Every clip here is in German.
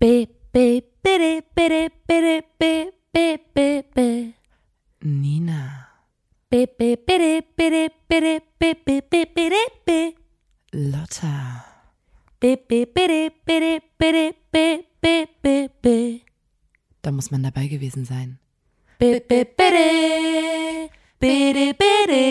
Be, be, bide, bide, bide, be, be, be, be. Nina. Be, be, bide, bide, bide, be, be, be, bide, be. Lotta. Be, be, bide, bide, bide, be, be, be, be. Da muss man dabei gewesen sein. Be, be, bide, bide, bide.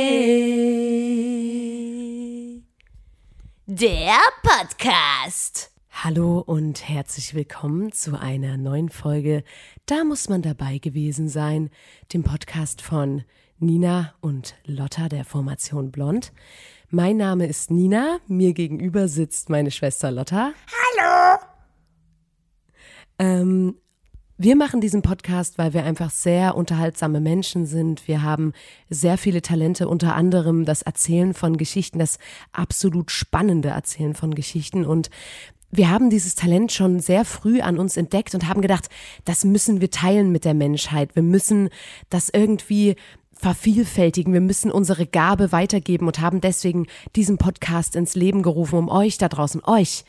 Der Podcast. Hallo und herzlich willkommen zu einer neuen Folge. Da muss man dabei gewesen sein, dem Podcast von Nina und Lotta der Formation Blond. Mein Name ist Nina, mir gegenüber sitzt meine Schwester Lotta. Hallo. Ähm, wir machen diesen Podcast, weil wir einfach sehr unterhaltsame Menschen sind. Wir haben sehr viele Talente, unter anderem das Erzählen von Geschichten, das absolut spannende Erzählen von Geschichten. Und wir haben dieses Talent schon sehr früh an uns entdeckt und haben gedacht, das müssen wir teilen mit der Menschheit. Wir müssen das irgendwie vervielfältigen. Wir müssen unsere Gabe weitergeben und haben deswegen diesen Podcast ins Leben gerufen, um euch da draußen, euch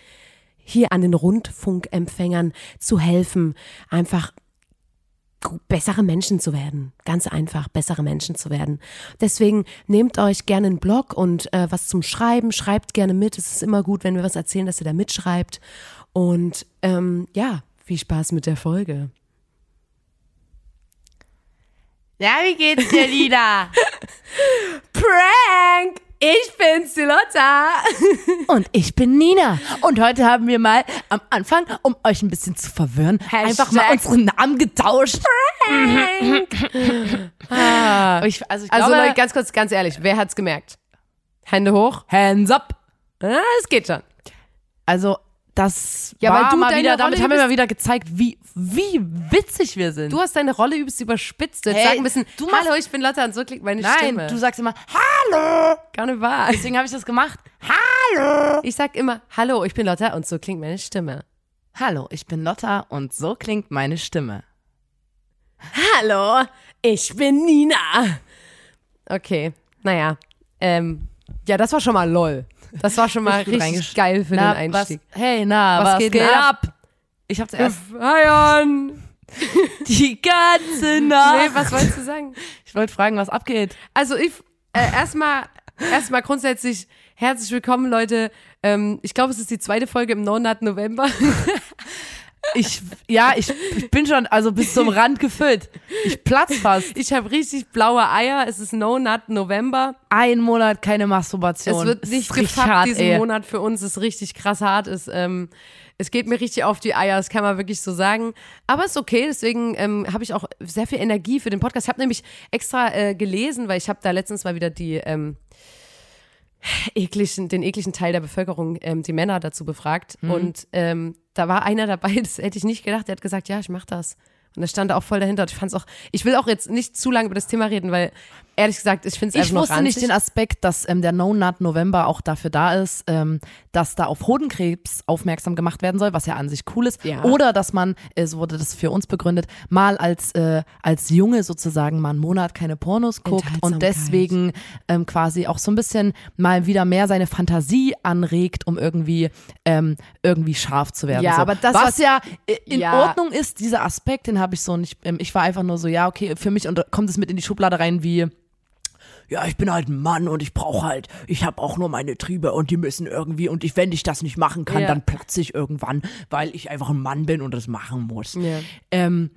hier an den Rundfunkempfängern zu helfen, einfach bessere Menschen zu werden. Ganz einfach, bessere Menschen zu werden. Deswegen nehmt euch gerne einen Blog und äh, was zum Schreiben, schreibt gerne mit. Es ist immer gut, wenn wir was erzählen, dass ihr da mitschreibt. Und ähm, ja, viel Spaß mit der Folge. Ja, wie geht's dir, Lina? Prank! Ich bin's, die Lotta. Und ich bin Nina. Und heute haben wir mal am Anfang, um euch ein bisschen zu verwirren, einfach mal unsere Namen getauscht. ah. ich, also, ich also glaube, Leute, ganz kurz, ganz ehrlich, wer hat's gemerkt? Hände hoch. Hands up. Ah, es geht schon. Also das ja, war weil du mal wieder, Rolle damit haben wir mal wieder gezeigt, wie, wie witzig wir sind. Du hast deine Rolle übelst überspitzt. Jetzt hey, sag ein bisschen, du Hallo, ich bin Lotta und so klingt meine Nein, Stimme. Nein, du sagst immer, Hallo. Gar nicht wahr. Deswegen habe ich das gemacht. Hallo. Ich sag immer, Hallo, ich bin Lotta und so klingt meine Stimme. Hallo, ich bin Lotta und so klingt meine Stimme. Hallo, ich bin Nina. Okay, naja. Ähm, ja, das war schon mal lol. Das war schon mal richtig geil für na, den Einstieg. Was, hey, na, was, was geht, geht ab? ab? Ich hab zuerst. Heiern! Die ganze Nacht. Nee, was wolltest du sagen? Ich wollte fragen, was abgeht. Also ich äh, erstmal erstmal grundsätzlich herzlich willkommen, Leute. Ähm, ich glaube, es ist die zweite Folge im Monat November. Ich, ja, ich, ich bin schon also bis zum Rand gefüllt. Ich platz fast. Ich habe richtig blaue Eier. Es ist No Nut November. Ein Monat keine Masturbation. Es wird nicht gefappt hart, diesen ey. Monat für uns. ist richtig krass hart. Ist, ähm, es geht mir richtig auf die Eier, das kann man wirklich so sagen. Aber ist okay, deswegen ähm, habe ich auch sehr viel Energie für den Podcast. Ich habe nämlich extra äh, gelesen, weil ich habe da letztens mal wieder die ähm, ekligen, den ekligen Teil der Bevölkerung, ähm, die Männer dazu befragt. Mhm. Und ähm, da war einer dabei, das hätte ich nicht gedacht, der hat gesagt, ja, ich mache das. Und er stand da auch voll dahinter. Ich fand's auch, ich will auch jetzt nicht zu lange über das Thema reden, weil ehrlich gesagt, ich finde es einfach Ich wusste nicht den Aspekt, dass ähm, der No Nut November auch dafür da ist, ähm, dass da auf Hodenkrebs aufmerksam gemacht werden soll, was ja an sich cool ist. Ja. Oder dass man, äh, so wurde das für uns begründet, mal als, äh, als Junge sozusagen mal einen Monat keine Pornos guckt und deswegen ähm, quasi auch so ein bisschen mal wieder mehr seine Fantasie anregt, um irgendwie, ähm, irgendwie scharf zu werden. Ja, so. aber das, was, was ja in ja. Ordnung ist, dieser Aspekt, den habe ich so nicht, ähm, ich war einfach nur so, ja, okay, für mich und kommt es mit in die Schublade rein wie, ja, ich bin halt ein Mann und ich brauche halt, ich habe auch nur meine Triebe und die müssen irgendwie und ich, wenn ich das nicht machen kann, ja. dann platze ich irgendwann, weil ich einfach ein Mann bin und das machen muss. Ja. Ähm,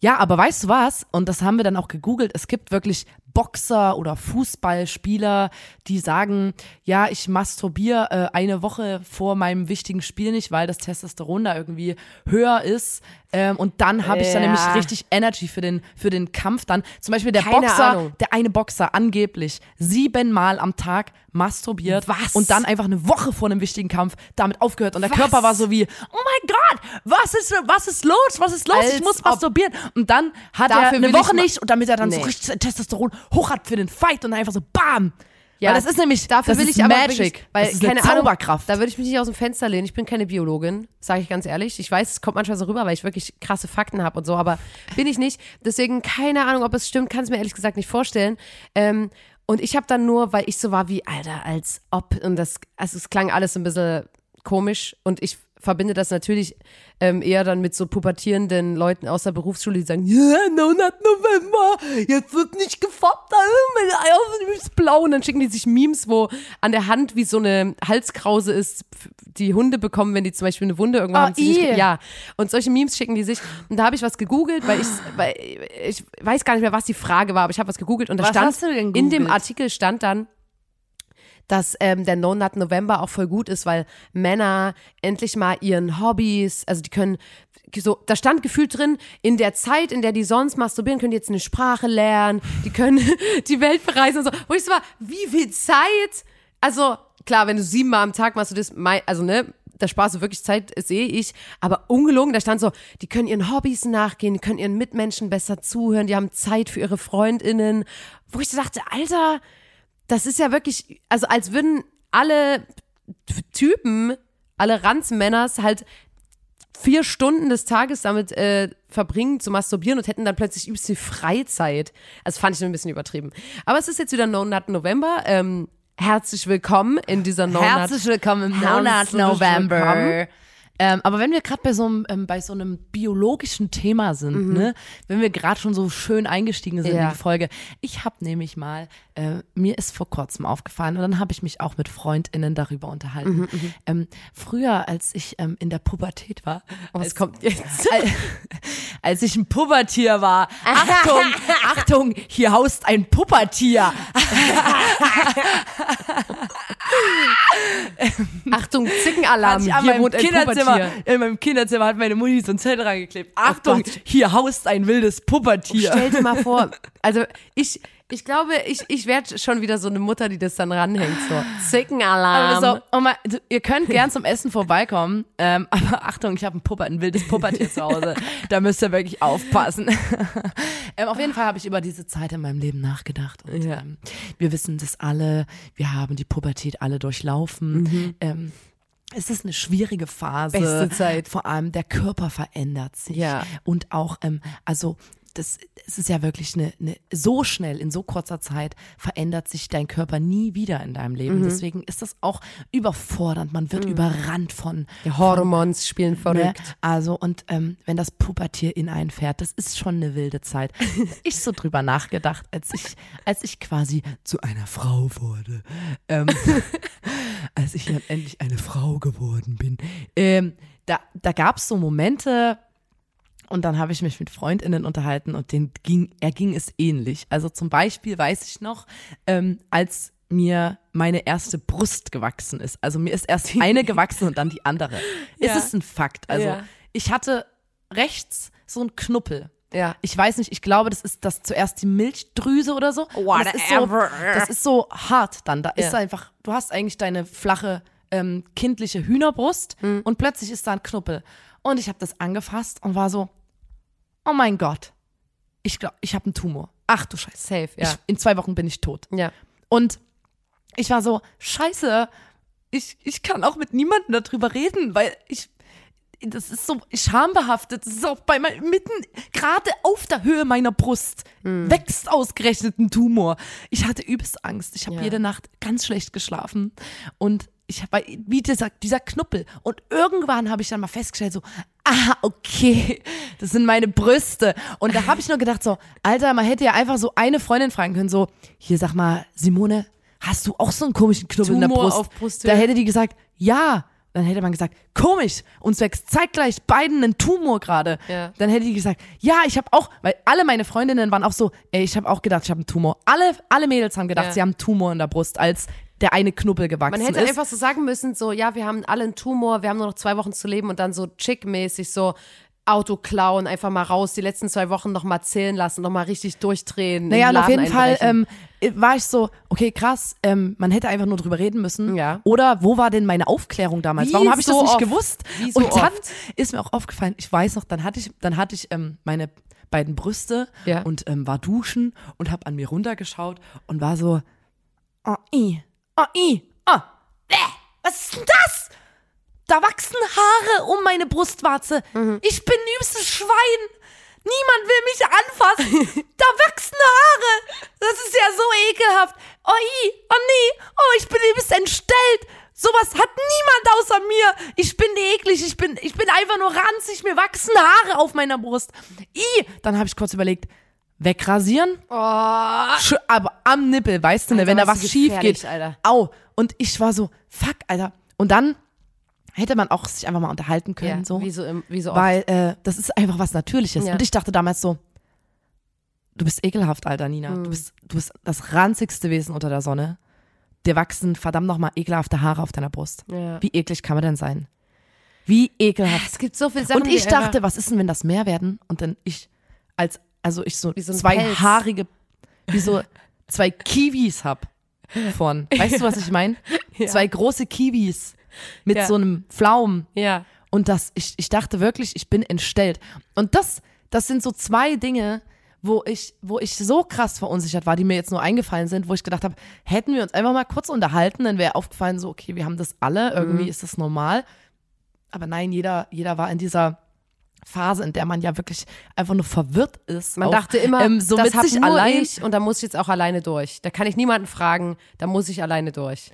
ja, aber weißt du was? Und das haben wir dann auch gegoogelt. Es gibt wirklich Boxer oder Fußballspieler, die sagen, ja, ich masturbiere äh, eine Woche vor meinem wichtigen Spiel nicht, weil das Testosteron da irgendwie höher ist. Ähm, und dann habe ich dann nämlich richtig Energy für den, für den Kampf dann. Zum Beispiel der Keine Boxer, Ahnung. der eine Boxer angeblich siebenmal am Tag masturbiert was? und dann einfach eine Woche vor einem wichtigen Kampf damit aufgehört. Und der was? Körper war so wie, oh mein Gott, was ist, was ist los? Was ist los? Als ich muss masturbieren. Und dann hat er eine Woche nicht und damit er dann nee. so richtig Testosteron hoch hat für den Fight und dann einfach so BAM! Ja, weil das ist nämlich dafür das will ist ich Magic, wirklich, weil das ist keine Zauberkraft. Ahnung, da würde ich mich nicht aus dem Fenster lehnen. Ich bin keine Biologin, sage ich ganz ehrlich. Ich weiß, es kommt manchmal so rüber, weil ich wirklich krasse Fakten habe und so, aber bin ich nicht. Deswegen keine Ahnung, ob es stimmt, kann es mir ehrlich gesagt nicht vorstellen. Ähm, und ich habe dann nur, weil ich so war wie, Alter, als ob, und das, also es klang alles ein bisschen komisch und ich verbinde das natürlich ähm, eher dann mit so pubertierenden Leuten aus der Berufsschule, die sagen, ja, Monat November, jetzt wird nicht gefoppt, meine Eier sind übrigens blau. Und dann schicken die sich Memes, wo an der Hand wie so eine Halskrause ist, die Hunde bekommen, wenn die zum Beispiel eine Wunde irgendwann Oh, haben. ih. Ja, und solche Memes schicken die sich. Und da habe ich was gegoogelt, weil ich, weil ich weiß gar nicht mehr, was die Frage war, aber ich habe was gegoogelt und da Was stand, in dem? Artikel stand dann, dass ähm, der No Nut November auch voll gut ist, weil Männer endlich mal ihren Hobbys, also die können so, da stand gefühlt drin, in der Zeit, in der die sonst masturbieren, können die jetzt eine Sprache lernen, die können die Welt bereisen und so. Wo ich so war, wie viel Zeit? Also klar, wenn du siebenmal am Tag machst du das, also ne, da sparst du wirklich Zeit, sehe ich, aber ungelogen, da stand so, die können ihren Hobbys nachgehen, die können ihren Mitmenschen besser zuhören, die haben Zeit für ihre FreundInnen, wo ich dachte, Alter, das ist ja wirklich, also als würden alle Typen, alle Ranzmänners halt vier Stunden des Tages damit äh, verbringen, zu masturbieren und hätten dann plötzlich übelst viel Freizeit. Also fand ich ein bisschen übertrieben. Aber es ist jetzt wieder No Nut November. Ähm, herzlich willkommen in dieser No Nut. Herzlich willkommen im Monat Herzlich November. willkommen. Ähm, aber wenn wir gerade bei so einem ähm, bei so einem biologischen Thema sind, ne, wenn wir gerade schon so schön eingestiegen sind Mhm. Ja. in die Folge, ich habe nämlich mal, äh, mir ist vor kurzem aufgefallen und dann habe ich mich auch mit FreundInnen darüber unterhalten. Mhm, ähm, früher, als ich ähm, in der Pubertät war, Oh, was kommt jetzt? als, als ich ein Pubertier war, Achtung, Achtung, hier haust ein Puppertier. Achtung, Zickenalarm. Hier wohnt ein Kinderzimmer, Pubertier. in meinem Kinderzimmer hat meine Mutti so ein Zettel reingeklebt. Achtung, Gott. hier haust ein wildes Puppertier. Stell dir mal vor, also ich, ich glaube, ich, ich werde schon wieder so eine Mutter, die das dann ranhängt. So, Zickenalarm. Aber so, oh ihr könnt gern zum Essen vorbeikommen, ähm, aber Achtung, ich habe ein, Pupper, ein wildes Puppertier zu Hause. Da müsst ihr wirklich aufpassen. ähm, auf jeden Fall habe ich über diese Zeit in meinem Leben nachgedacht. Und, Ja. ähm, wir wissen das alle, wir haben die Pubertät alle durchlaufen. Ähm, es ist eine schwierige Phase. Beste Zeit. Vor allem der Körper verändert sich. Ja. Und auch, ähm, also das, es ist ja wirklich eine, eine, so schnell, in so kurzer Zeit verändert sich dein Körper nie wieder in deinem Leben. Deswegen ist das auch überfordernd. Man wird überrannt von Die Hormons spielen Ne? verrückt. Also, und ähm, wenn das Pubertier in einen fährt, das ist schon eine wilde Zeit. ich so drüber nachgedacht, als ich, als ich quasi zu einer Frau wurde. Ähm, als ich dann endlich eine Frau geworden bin. Ähm, da da gab es so Momente, und dann habe ich mich mit FreundInnen unterhalten und den ging, er ging es ähnlich. Also zum Beispiel weiß ich noch, ähm, als mir meine erste Brust gewachsen ist. Also mir ist erst eine gewachsen und dann die andere. Ja. Es ist ein Fakt. Also Ja. ich hatte rechts so einen Knuppel. Ja. Ich weiß nicht, ich glaube, das ist das zuerst die Milchdrüse oder so. Und Das ist so, Whatever. das ist so hart dann. Da ist Ja. einfach, du hast eigentlich deine flache, ähm, kindliche Hühnerbrust Hm. und plötzlich ist da ein Knuppel. Und ich habe das angefasst und war so, oh mein Gott, ich glaube, ich habe einen Tumor. Ach du Scheiße. Safe, ja. Ich, in zwei Wochen bin ich tot. ja. Und ich war so, scheiße, ich, ich kann auch mit niemandem darüber reden, weil ich, das ist so schambehaftet. Das ist auch bei mein, mitten, gerade auf der Höhe meiner Brust, wächst ausgerechnet ein Tumor. Ich hatte übelst Angst. Ich habe Ja. jede Nacht ganz schlecht geschlafen. Und ich habe, wie dieser, dieser Knuppel. Und irgendwann habe ich dann mal festgestellt, so, ah, okay, das sind meine Brüste. Und da habe ich nur gedacht, so, Alter, man hätte ja einfach so eine Freundin fragen können, so, hier sag mal, Simone, hast du auch so einen komischen Knubbel in der Tumor Brust? auf Brusthöhe? Da hätte die gesagt, ja. Dann hätte man gesagt, komisch, uns wächst zeitgleich beiden ein Tumor gerade. Ja. Dann hätte die gesagt, ja, ich habe auch, weil alle meine Freundinnen waren auch so, ey, ich habe auch gedacht, ich habe einen Tumor. Alle, alle Mädels haben gedacht, Ja. sie haben einen Tumor in der Brust, als der eine Knubbel gewachsen Man hätte ist. einfach so sagen müssen, so, ja, wir haben alle einen Tumor, wir haben nur noch zwei Wochen zu leben und dann so chickmäßig so Auto klauen, einfach mal raus, die letzten zwei Wochen noch mal zählen lassen, noch mal richtig durchdrehen. Naja, und auf jeden Fall ähm, war ich so, okay, krass, ähm, man hätte einfach nur drüber reden müssen. Ja. Oder wo war denn meine Aufklärung damals? Wie Warum habe ich das so nicht oft? gewusst? Wie so und dann oft? ist mir auch aufgefallen, ich weiß noch, dann hatte ich, dann hatte ich ähm, meine beiden Brüste Ja. und ähm, war duschen und habe an mir runtergeschaut und war so, oh, i, oh, i, oh, bäh, was ist denn das? Da wachsen Haare um meine Brustwarze. Mhm. Ich bin übstes Schwein. Niemand will mich anfassen. da wachsen Haare. Das ist ja so ekelhaft. Oh, i, oh nee. Oh, ich bin übelst entstellt. Sowas hat niemand außer mir. Ich bin eklig, ich bin, ich bin einfach nur ranzig, mir wachsen Haare auf meiner Brust. I, dann habe ich kurz überlegt, wegrasieren? Oh. Aber am Nippel, weißt du, ne, Alter, wenn da was schief geht. Alter. Au. Und ich war so, fuck, Alter. Und dann hätte man auch sich einfach mal unterhalten können, Ja, so. wie so, im, wie so oft. Weil äh, das ist einfach was Natürliches. Ja. Und ich dachte damals so, du bist ekelhaft, Alter, Nina. Mhm. Du, bist, du bist das ranzigste Wesen unter der Sonne. Dir wachsen verdammt nochmal ekelhafte Haare auf deiner Brust. Ja. Wie eklig kann man denn sein? Wie ekelhaft. Es gibt so viele Sachen. Und ich dachte, was ist denn, wenn das mehr werden? Und dann ich als, also ich so, so zwei Pelz. haarige, wie so zwei Kiwis hab von. Weißt du, was ich meine? Ja. Zwei große Kiwis mit Ja. so einem Pflaumen. Ja. Und das, ich, ich dachte wirklich, ich bin entstellt. Und das, das sind so zwei Dinge, wo ich, wo ich so krass verunsichert war, die mir jetzt nur eingefallen sind, wo ich gedacht habe, hätten wir uns einfach mal kurz unterhalten, dann wäre aufgefallen, so, okay, wir haben das alle, irgendwie Mhm. ist das normal. Aber nein, jeder, jeder war in dieser Phase, in der man ja wirklich einfach nur verwirrt ist. Man auch, dachte immer, ähm, so das mit hab sich nur allein. ich und da muss ich jetzt auch alleine durch. Da kann ich niemanden fragen, da muss ich alleine durch.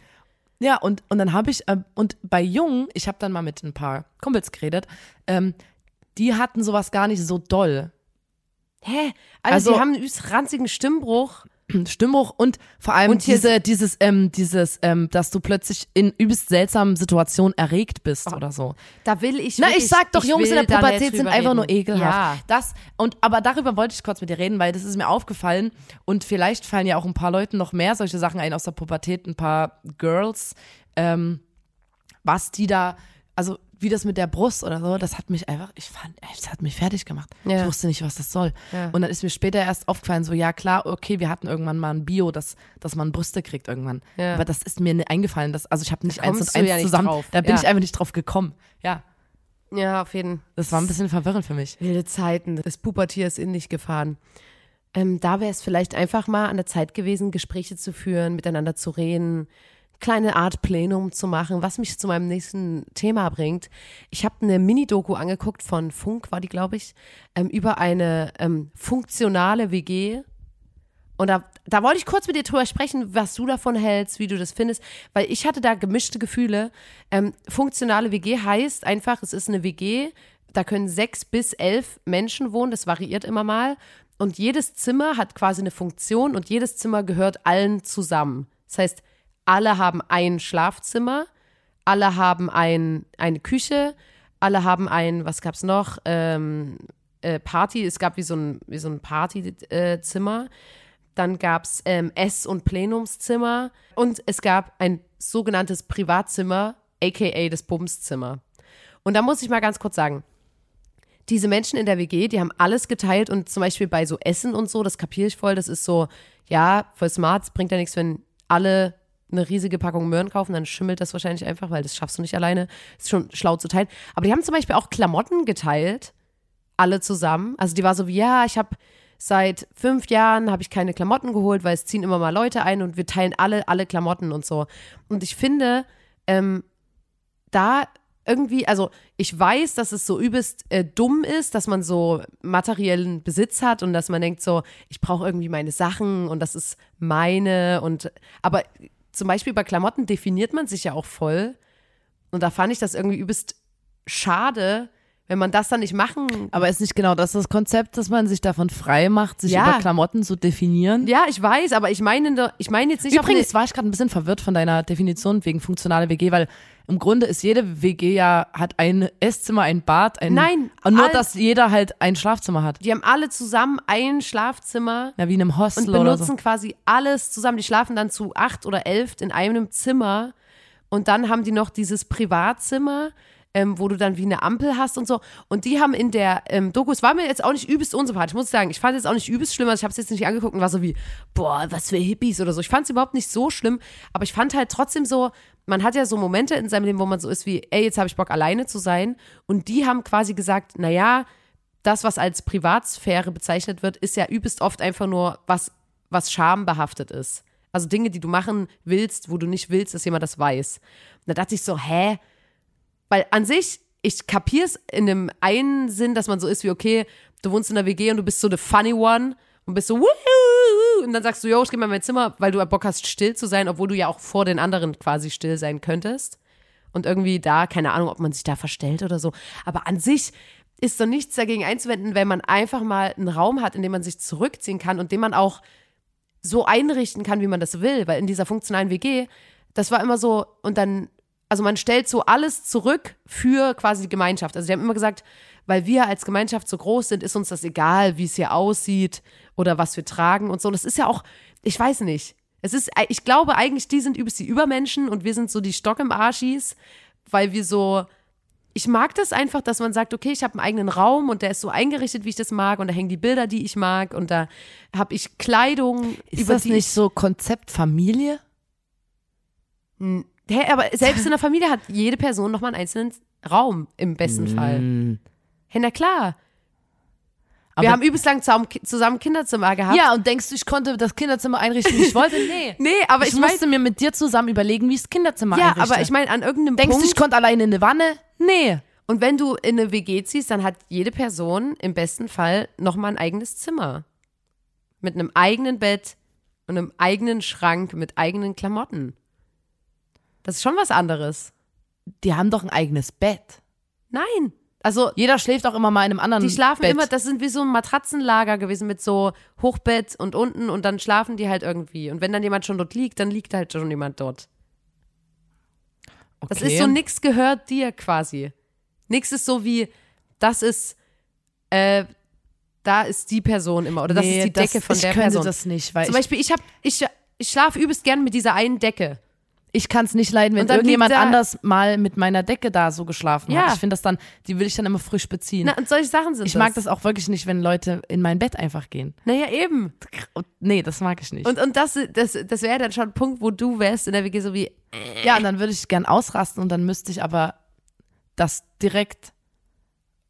Ja, und, und dann habe ich, ähm, und bei Jungen, ich habe dann mal mit ein paar Kumpels geredet, ähm, die hatten sowas gar nicht so doll. Hä? Also, Also- die haben einen übelst ranzigen Stimmbruch. Stimmbruch und vor allem Und diese, dieses, ähm, dieses, ähm, dass du plötzlich in übelst seltsamen Situationen erregt bist oder so. Da will ich Na, wirklich, ich sag doch, Jungs in der Pubertät sind einfach reden. nur ekelhaft. Ja. Das, und, aber darüber wollte ich kurz mit dir reden, weil das ist mir aufgefallen und vielleicht fallen ja auch ein paar Leuten noch mehr solche Sachen ein aus der Pubertät, ein paar Girls, ähm, was die da, also wie das mit der Brust oder so, das hat mich einfach, ich fand, das hat mich fertig gemacht. Ja. Ich wusste nicht, was das soll. Ja. Und dann ist mir später erst aufgefallen, so, ja klar, okay, wir hatten irgendwann mal ein Bio, dass, dass man Brüste kriegt irgendwann. Ja. Aber das ist mir eingefallen, dass, also ich habe nicht eins kommst und eins zusammen, drauf. da bin ich einfach nicht drauf gekommen. Ja, Ja, auf jeden Fall. das war ein bisschen verwirrend für mich. Wilde Zeiten. Das Pubertier ist in dich gefahren. Ähm, da wäre es vielleicht einfach mal an der Zeit gewesen, Gespräche zu führen, miteinander zu reden, kleine Art Plenum zu machen, was mich zu meinem nächsten Thema bringt. Ich habe eine Mini-Doku angeguckt von Funk, war die, glaube ich, ähm, über eine ähm, funktionale WG. Und da, da wollte ich kurz mit dir drüber sprechen, was du davon hältst, wie du das findest, weil ich hatte da gemischte Gefühle. Ähm, funktionale WG heißt einfach, es ist eine WG, da können sechs bis elf Menschen wohnen, das variiert immer mal. Und jedes Zimmer hat quasi eine Funktion und jedes Zimmer gehört allen zusammen. Das heißt, alle haben ein Schlafzimmer, alle haben ein, eine Küche, alle haben ein, was gab's noch? Ähm, äh, Party, es gab wie so ein, so ein Partyzimmer. Dann gab's ähm, Ess- und Plenumszimmer und es gab ein sogenanntes Privatzimmer, aka das Bumszimmer. Und da muss ich mal ganz kurz sagen, diese Menschen in der WG, die haben alles geteilt und zum Beispiel bei so Essen und so, das kapiere ich voll, das ist so, ja, voll smart, es bringt ja nichts, wenn alle eine riesige Packung Möhren kaufen, dann schimmelt das wahrscheinlich einfach, weil das schaffst du nicht alleine. Ist schon schlau zu teilen. Aber die haben zum Beispiel auch Klamotten geteilt, alle zusammen. Also die war so wie, ja, ich habe seit fünf Jahren habe ich keine Klamotten geholt, weil es ziehen immer mal Leute ein und wir teilen alle alle Klamotten und so. Und ich finde, ähm, da irgendwie, also ich weiß, dass es so übelst äh, dumm ist, dass man so materiellen Besitz hat und dass man denkt so, ich brauche irgendwie meine Sachen und das ist meine und aber zum Beispiel bei Klamotten definiert man sich ja auch voll und da fand ich das irgendwie übelst schade, wenn man das dann nicht machen. Aber ist nicht genau das das Konzept, dass man sich davon frei macht, sich Ja. über Klamotten zu definieren? Ja, ich weiß, aber ich meine, ich meine jetzt nicht auf Übrigens war ich gerade ein bisschen verwirrt von deiner Definition wegen funktionale WG, weil im Grunde ist jede WG ja, hat ein Esszimmer, ein Bad, ein. Nein, Und nur, all- dass jeder halt ein Schlafzimmer hat. die haben alle zusammen ein Schlafzimmer Ja, wie in einem Hostel und benutzen so. quasi alles zusammen. Die schlafen dann zu acht oder elf in einem Zimmer und dann haben die noch dieses Privatzimmer, ähm, wo du dann wie eine Ampel hast und so. Und die haben in der ähm, Doku, es war mir jetzt auch nicht übelst unsympathisch, muss ich sagen. Ich fand es jetzt auch nicht übelst schlimm, also ich habe es jetzt nicht angeguckt und war so wie, boah, was für Hippies oder so. Ich fand es überhaupt nicht so schlimm, aber ich fand halt trotzdem so, man hat ja so Momente in seinem Leben, wo man so ist wie, ey, jetzt habe ich Bock alleine zu sein. Und die haben quasi gesagt, naja, das, was als Privatsphäre bezeichnet wird, ist ja übelst oft einfach nur was, was schambehaftet ist. Also Dinge, die du machen willst, wo du nicht willst, dass jemand das weiß. Und da dachte ich so, hä? Weil an sich, ich kapier's in dem einen Sinn, dass man so ist wie, okay, du wohnst in der WG und du bist so the funny one und bist so, wuhu, und dann sagst du, yo, ich geh mal in mein Zimmer, weil du Bock hast, still zu sein, obwohl du ja auch vor den anderen quasi still sein könntest. Und irgendwie da, keine Ahnung, ob man sich da verstellt oder so. Aber an sich ist so nichts dagegen einzuwenden, wenn man einfach mal einen Raum hat, in dem man sich zurückziehen kann und den man auch so einrichten kann, wie man das will. Weil in dieser funktionalen WG, das war immer so, und dann, also man stellt so alles zurück für quasi die Gemeinschaft. Also die haben immer gesagt, weil wir als Gemeinschaft so groß sind, ist uns das egal, wie es hier aussieht oder was wir tragen und so. Und das ist ja auch, ich weiß nicht. Es ist, ich glaube eigentlich, die sind übelst die Übermenschen und wir sind so die Stock im Arschis, weil wir so, ich mag das einfach, dass man sagt, okay, ich habe einen eigenen Raum und der ist so eingerichtet, wie ich das mag und da hängen die Bilder, die ich mag und da habe ich Kleidung. Ist das nicht so Konzept Familie? Hä, aber selbst in der Familie hat jede Person nochmal einen einzelnen Raum im besten mm. Fall. Hey, na klar. Aber wir haben übelst lang zusammen Kinderzimmer gehabt. Ja, und denkst du, ich konnte das Kinderzimmer einrichten, wie ich wollte? Nee. nee, aber ich, ich musste mir mit dir zusammen überlegen, wie ich das Kinderzimmer ja, einrichte. Ja, aber ich meine, an irgendeinem denkst Punkt. Denkst du, ich konnte alleine in eine Wanne? Nee. Und wenn du in eine WG ziehst, dann hat jede Person im besten Fall nochmal ein eigenes Zimmer. Mit einem eigenen Bett und einem eigenen Schrank mit eigenen Klamotten. Das ist schon was anderes. Die haben doch ein eigenes Bett. Nein. Also jeder schläft auch immer mal in einem anderen. Die schlafen Bett. immer, das sind wie so ein Matratzenlager gewesen mit so Hochbett und unten und dann schlafen die halt irgendwie. Und wenn dann jemand schon dort liegt, dann liegt halt schon jemand dort. Okay. Das ist so, nix gehört dir quasi. Nix ist so wie, das ist, äh, da ist die Person immer oder das nee, ist die Decke das, von der Person. Ich könnte das nicht, weil Zum Beispiel, ich, hab, ich, ich schlafe übelst gern mit dieser einen Decke ich kann es nicht leiden, wenn irgendjemand anders mal mit meiner Decke da so geschlafen ja. hat. Ich finde das dann, die will ich dann immer frisch beziehen. Na, und solche Sachen sind Ich das. mag das auch wirklich nicht, wenn Leute in mein Bett einfach gehen. Naja, eben. Nee, das mag ich nicht. Und, und das, das, das wäre dann schon ein Punkt, wo du wärst in der WG so wie. Äh. Ja, und dann würde ich gern ausrasten und dann müsste ich aber das direkt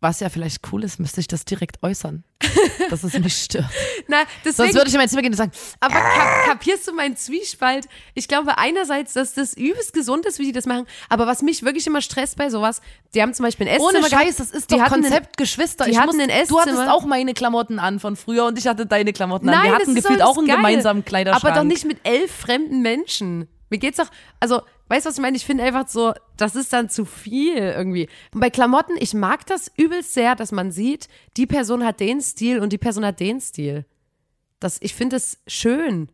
was ja vielleicht cool ist, müsste ich das direkt äußern, dass es mich stört. Na, deswegen, Sonst würde ich in mein Zimmer gehen und sagen, aber kap kapierst du meinen Zwiespalt? Ich glaube einerseits, dass das übelst gesund ist, wie die das machen, aber was mich wirklich immer stresst bei sowas, die haben zum Beispiel ein Esszimmer Ohne Scheiß, das ist doch Konzept Geschwister. Die ich hatten muss, ein Esszimmer. Du hattest auch meine Klamotten an von früher und ich hatte deine Klamotten an. Nein, Wir hatten gefühlt auch einen geil, gemeinsamen Kleiderschrank. Aber doch nicht mit elf fremden Menschen. Mir geht's doch, also, weißt du, was ich meine? Ich finde einfach so, das ist dann zu viel irgendwie. Und bei Klamotten, ich mag das übelst sehr, dass man sieht, die Person hat den Stil und die Person hat den Stil. Das, ich finde es schön.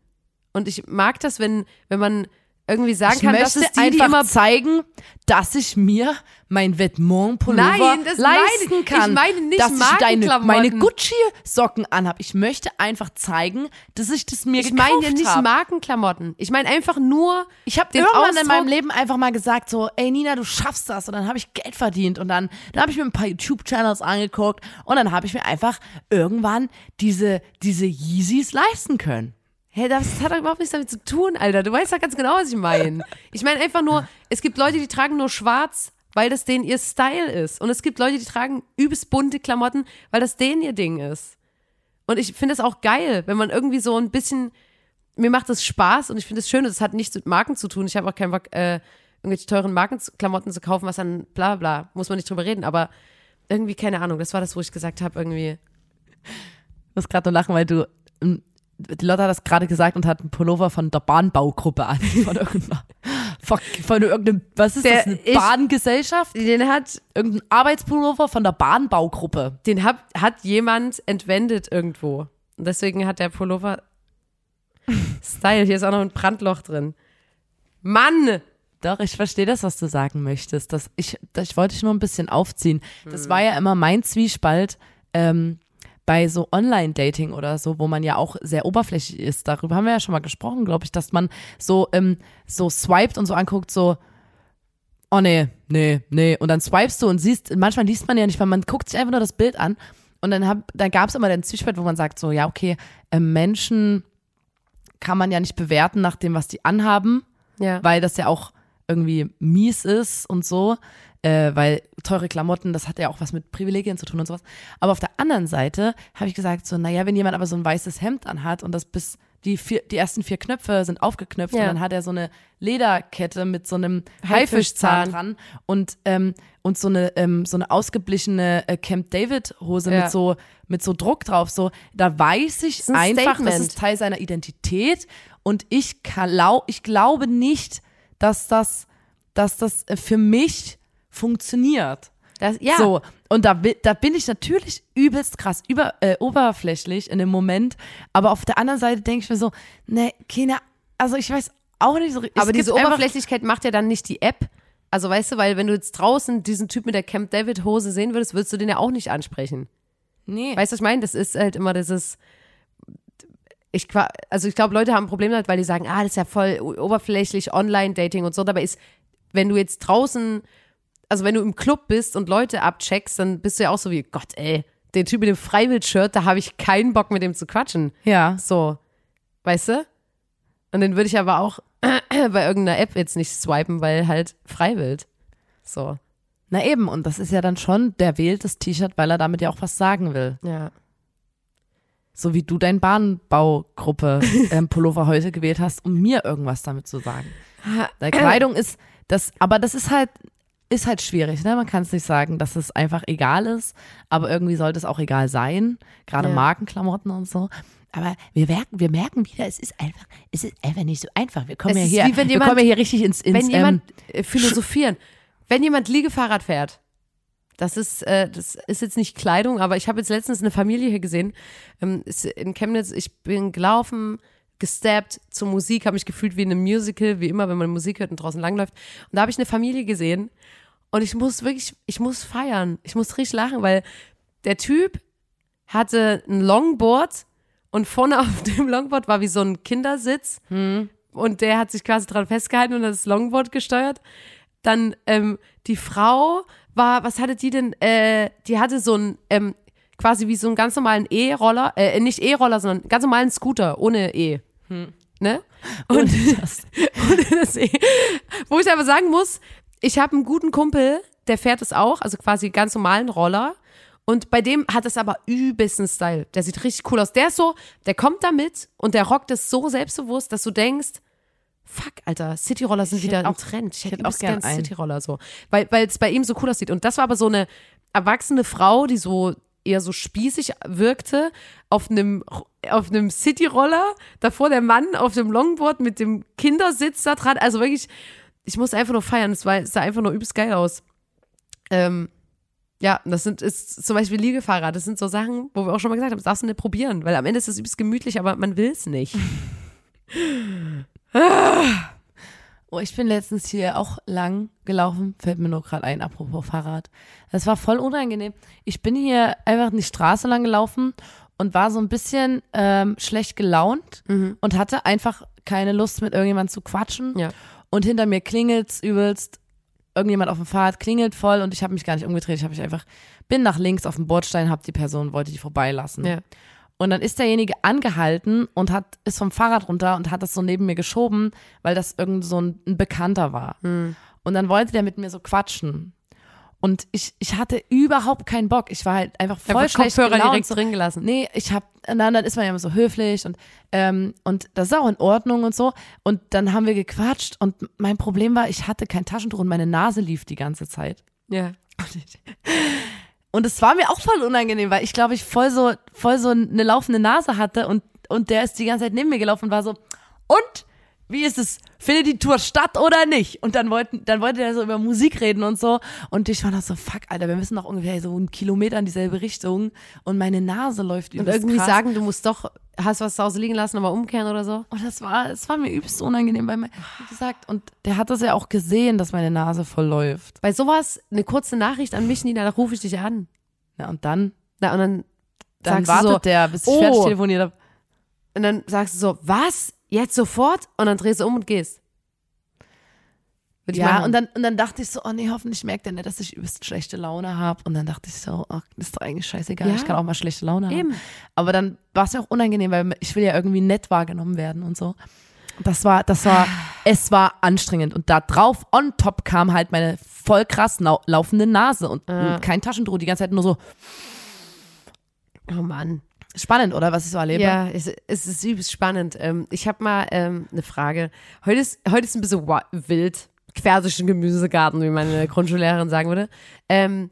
Und ich mag das, wenn, wenn man irgendwie sagen ich kann, dass es die, die immer zeigen, dass ich mir mein Vetements-Pullover leisten kann. Ich meine nicht dass ich deine, meine Gucci-Socken anhab. Ich möchte einfach zeigen, dass ich das mir ich gekauft habe. Ich meine nicht hab. Markenklamotten. Ich meine einfach nur Ich habe irgendwann Ausdruck in meinem Leben einfach mal gesagt so, ey Nina, du schaffst das. Und dann habe ich Geld verdient. Und dann, dann habe ich mir ein paar YouTube-Channels angeguckt. Und dann habe ich mir einfach irgendwann diese, diese Yeezys leisten können. Hä, das hat doch überhaupt nichts damit zu tun, Alter. Du weißt doch ganz genau, was ich meine. Ich meine einfach nur, es gibt Leute, die tragen nur schwarz, weil das denen ihr Style ist. Und es gibt Leute, die tragen übelst bunte Klamotten, weil das denen ihr Ding ist. Und ich finde es auch geil, wenn man irgendwie so ein bisschen, mir macht das Spaß und ich finde es schön, das hat nichts mit Marken zu tun. Ich habe auch keinen Bock, äh, irgendwelche teuren Markenklamotten zu kaufen, was dann bla bla, muss man nicht drüber reden. Aber irgendwie, keine Ahnung, das war das, wo ich gesagt habe, irgendwie. Ich muss gerade nur lachen, weil du die Lotte hat das gerade gesagt und hat einen Pullover von der Bahnbaugruppe an. Von irgendeiner, von irgendeinem, was ist der, das, eine ich, Bahngesellschaft? Den hat, irgendein Arbeitspullover von der Bahnbaugruppe. Den hat, hat jemand entwendet irgendwo. Und deswegen hat der Pullover Style. Hier ist auch noch ein Brandloch drin. Mann! Doch, ich verstehe das, was du sagen möchtest. Das, ich, das, ich wollte dich nur ein bisschen aufziehen. Das war ja immer mein Zwiespalt. Ähm, bei so Online-Dating oder so, wo man ja auch sehr oberflächlich ist, darüber haben wir ja schon mal gesprochen, glaube ich, dass man so, ähm, so swiped und so anguckt, so, oh nee, nee, nee. Und dann swipest du und siehst, manchmal liest man ja nicht, weil man guckt sich einfach nur das Bild an. Und dann, hab, dann gab es immer den Zwiespalt, wo man sagt, so, ja, okay, äh, Menschen kann man ja nicht bewerten nach dem, was die anhaben, ja. weil das ja auch irgendwie mies ist und so äh, weil teure Klamotten, das hat ja auch was mit Privilegien zu tun und sowas. Aber auf der anderen Seite habe ich gesagt, so, naja, wenn jemand aber so ein weißes Hemd anhat und das bis die, vier, die ersten vier Knöpfe sind aufgeknöpft Ja. und dann hat er so eine Lederkette mit so einem Haifischzahn. Dran und, ähm, und so eine, ähm, so eine ausgeblichene äh, Camp David Hose Ja. mit so, mit so Druck drauf. So, da weiß ich ist ein einfach, das Statement. ist Teil seiner Identität und ich, kalau, ich glaube nicht, dass das, dass das äh, für mich funktioniert. Das, ja. So, und da, da bin ich natürlich übelst krass, über, äh, oberflächlich in dem Moment. Aber auf der anderen Seite denke ich mir so, ne, keine, also ich weiß auch nicht so es Aber diese Oberflächlichkeit macht ja dann nicht die App. Also weißt du, weil wenn du jetzt draußen diesen Typ mit der Camp David Hose sehen würdest, würdest du den ja auch nicht ansprechen. Nee. Weißt du, was ich meine? Das ist halt immer dieses. Ich, also ich glaube, Leute haben ein Problem damit, weil die sagen, ah, das ist ja voll oberflächlich, Online-Dating und so. Dabei ist, wenn du jetzt draußen, also wenn du im Club bist und Leute abcheckst, dann bist du ja auch so wie, Gott, ey, den Typ mit dem Freiwild-Shirt, da habe ich keinen Bock mit dem zu quatschen. ja. So, weißt du? Und den würde ich aber auch bei irgendeiner App jetzt nicht swipen, weil halt Freiwild. So, Na eben, und das ist ja dann schon, der wählt das T-Shirt, weil er damit ja auch was sagen will. ja. So wie du dein Bahnbaugruppe ähm, Pullover heute gewählt hast, um mir irgendwas damit zu sagen. Der Kleidung ist das, aber das ist halt, ist halt schwierig, ne? Man kann es nicht sagen, dass es einfach egal ist, aber irgendwie sollte es auch egal sein, gerade Ja. Markenklamotten und so. Aber wir merken, wir merken wieder, es ist einfach, es ist einfach nicht so einfach. Wir kommen Es ja hier, wie wenn wir jemand- kommen ja hier richtig ins, ins wenn jemand ähm, äh, philosophieren, wenn jemand Liegefahrrad fährt, das ist, äh, das ist jetzt nicht Kleidung, aber ich habe jetzt letztens eine Familie hier gesehen, ähm, in Chemnitz, ich bin gelaufen, gesteppt zur Musik, habe mich gefühlt wie in einem Musical, wie immer, wenn man Musik hört und draußen langläuft. Und da habe ich eine Familie gesehen und ich muss wirklich, ich muss feiern, ich muss richtig lachen, weil der Typ hatte ein Longboard und vorne auf dem Longboard war wie so ein Kindersitz und der hat sich quasi dran festgehalten und hat das Longboard gesteuert. Dann ähm, die Frau war, was hatte die denn? Äh, die hatte so ein ähm, quasi wie so einen ganz normalen E-Roller, äh, nicht E-Roller, sondern ganz normalen Scooter ohne E. Ne? Und, ohne das E. Wo ich aber sagen muss, ich habe einen guten Kumpel, der fährt es auch, also quasi ganz normalen Roller. Und bei dem hat es aber übelsten Style. Der sieht richtig cool aus. Der ist so, der kommt damit und der rockt es so selbstbewusst, dass du denkst, fuck, Alter, Cityroller sind wieder auch- ein Trend. Ich hätte hätte auch auch gern. Cityroller so. Weil weil es bei ihm so cool aussieht. Und das war aber so eine erwachsene Frau, die so eher so spießig wirkte, auf einem, auf einem Cityroller, davor der Mann auf dem Longboard mit dem Kindersitz da dran. Also wirklich, ich musste einfach nur feiern. Es, war, es sah einfach nur übelst geil aus. Ähm, ja, das sind ist zum Beispiel Liegefahrrad. Das sind so Sachen, wo wir auch schon mal gesagt haben, das darfst du nicht probieren, weil am Ende ist es übelst gemütlich, aber man will es nicht. Oh, ich bin letztens hier auch lang gelaufen, fällt mir nur gerade ein, apropos Fahrrad. Das war voll unangenehm. Ich bin hier einfach die Straße lang gelaufen und war so ein bisschen ähm, schlecht gelaunt und hatte einfach keine Lust, mit irgendjemandem zu quatschen. Ja. Und hinter mir klingelt's übelst. Irgendjemand auf dem Fahrrad klingelt voll und ich habe mich gar nicht umgedreht. Ich habe mich einfach, bin nach links auf dem Bordstein, habe die Person, wollte die vorbeilassen. Ja. Und dann ist derjenige angehalten und hat, ist vom Fahrrad runter und hat das so neben mir geschoben, weil das irgend so ein, ein Bekannter war. Hm. Und dann wollte der mit mir so quatschen. Und ich, ich hatte überhaupt keinen Bock. Ich war halt einfach voll Einfach schlecht Kopfhörer gelaunt. direkt drin gelassen. Nee, ich hab, na, dann ist man ja immer so höflich und, ähm, und das ist auch in Ordnung und so. Und dann haben wir gequatscht und mein Problem war, ich hatte kein Taschentuch und meine Nase lief die ganze Zeit. Ja. Und es war mir auch voll unangenehm, weil ich glaube, ich voll so, voll so eine laufende Nase hatte und, und der ist die ganze Zeit neben mir gelaufen und war so, und? Wie ist es? Findet die Tour statt oder nicht? Und dann wollten, dann wollte er so über Musik reden und so. Und ich war noch so, fuck, Alter, wir müssen noch ungefähr so einen Kilometer in dieselbe Richtung. Und meine Nase läuft Und übelst irgendwie krass. sagen, du musst doch, hast was zu Hause liegen lassen, aber umkehren oder so. Und das war, es war mir übelst unangenehm, weil, wie gesagt, und der hat das ja auch gesehen, dass meine Nase voll läuft. Bei sowas eine kurze Nachricht an mich, Nina, da rufe ich dich an. Ja, und dann, Na, und dann, dann wartet so, der, bis ich oh. fertig telefoniert habe. und dann sagst du so, was? Jetzt sofort? Und dann drehst du um und gehst. Würde Ja, und dann, und dann dachte ich so, oh nee, hoffentlich merkt er nicht, dass ich übelst schlechte Laune habe. Und dann dachte ich so, ach, ist doch eigentlich scheißegal, Ja. ich kann auch mal schlechte Laune haben. Eben. Aber dann war es mir auch unangenehm, weil ich will ja irgendwie nett wahrgenommen werden und so. Das war, das war, es war anstrengend. Und da drauf, on top, kam halt meine voll krass laufende Nase und Ah. kein Taschentuch, die ganze Zeit nur so. Oh Mann. Spannend, oder was ich so erlebe? Ja, es, es ist übelst spannend. Ähm, ich habe mal ähm, eine Frage. Heute ist, heute ist ein bisschen wild, quer durch den Gemüsegarten, wie meine Grundschullehrerin sagen würde. Ähm,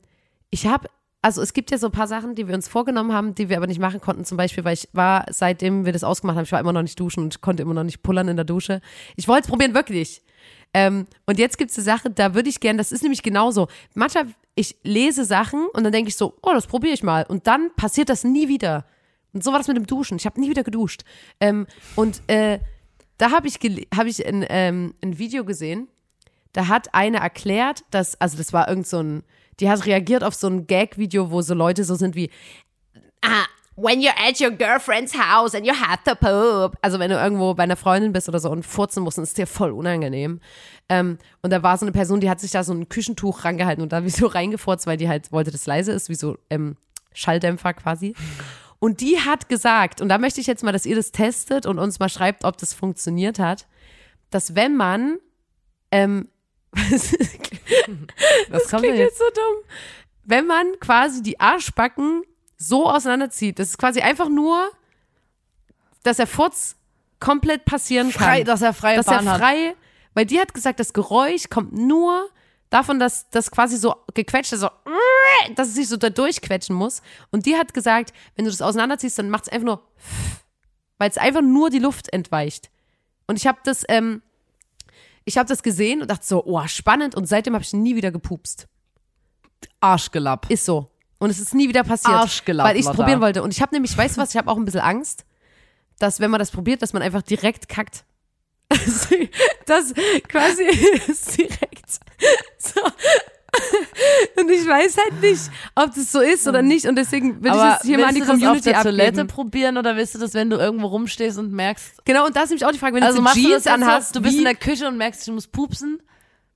ich habe, also es gibt ja so ein paar Sachen, die wir uns vorgenommen haben, die wir aber nicht machen konnten. Zum Beispiel, weil ich war, seitdem wir das ausgemacht haben, ich war immer noch nicht duschen und konnte immer noch nicht pullern in der Dusche. Ich wollte es probieren, wirklich. Ähm, und jetzt gibt es eine Sache, da würde ich gerne, das ist nämlich genauso. Manchmal, ich lese Sachen und dann denke ich so, oh, das probiere ich mal. Und dann passiert das nie wieder. Und so war das mit dem Duschen. Ich habe nie wieder geduscht. Ähm, und äh, da habe ich, hab ich ein, ähm, ein Video gesehen. Da hat eine erklärt, dass, also das war irgend so ein, die hat reagiert auf so ein Gag-Video, wo so Leute so sind wie, ah, when you're at your girlfriend's house and you have to poop. Also wenn du irgendwo bei einer Freundin bist oder so und furzen musst, ist dir voll unangenehm. Ähm, und da war so eine Person, die hat sich da so ein Küchentuch rangehalten und da wie so reingefurzt, weil die halt wollte, dass leise ist, wie so ähm, Schalldämpfer quasi. Und die hat gesagt, und da möchte ich jetzt mal, dass ihr das testet und uns mal schreibt, ob das funktioniert hat, dass wenn man, ähm, das, das kommt jetzt so dumm, wenn man quasi die Arschbacken so auseinanderzieht, das ist quasi einfach nur, dass er Furz komplett passieren kann. Frei, dass er freie dass Bahn er frei, hat. weil die hat gesagt, das Geräusch kommt nur davon, dass das quasi so gequetscht ist, so, dass es sich so da durchquetschen muss. Und die hat gesagt, wenn du das auseinanderziehst, dann macht es einfach nur, weil es einfach nur die Luft entweicht. Und ich habe das, ähm, ich habe das gesehen und dachte so, oh, spannend. Und seitdem habe ich nie wieder gepupst. Arschgelapp. Ist so. Und es ist nie wieder passiert. Arschgelapp. Weil ich es probieren wollte. Und ich habe nämlich, weißt du was, ich habe auch ein bisschen Angst, dass wenn man das probiert, dass man einfach direkt kackt. das quasi ist direkt. Und ich weiß halt nicht, ob das so ist oder nicht. Und deswegen will Aber ich das hier mal an die Community du das auf der abgeben. Toilette probieren oder willst du das, wenn du irgendwo rumstehst und merkst, Genau, und da ist nämlich auch die Frage, wenn also du du Jeans das so, anhast, du bist in der Küche und merkst, du musst pupsen?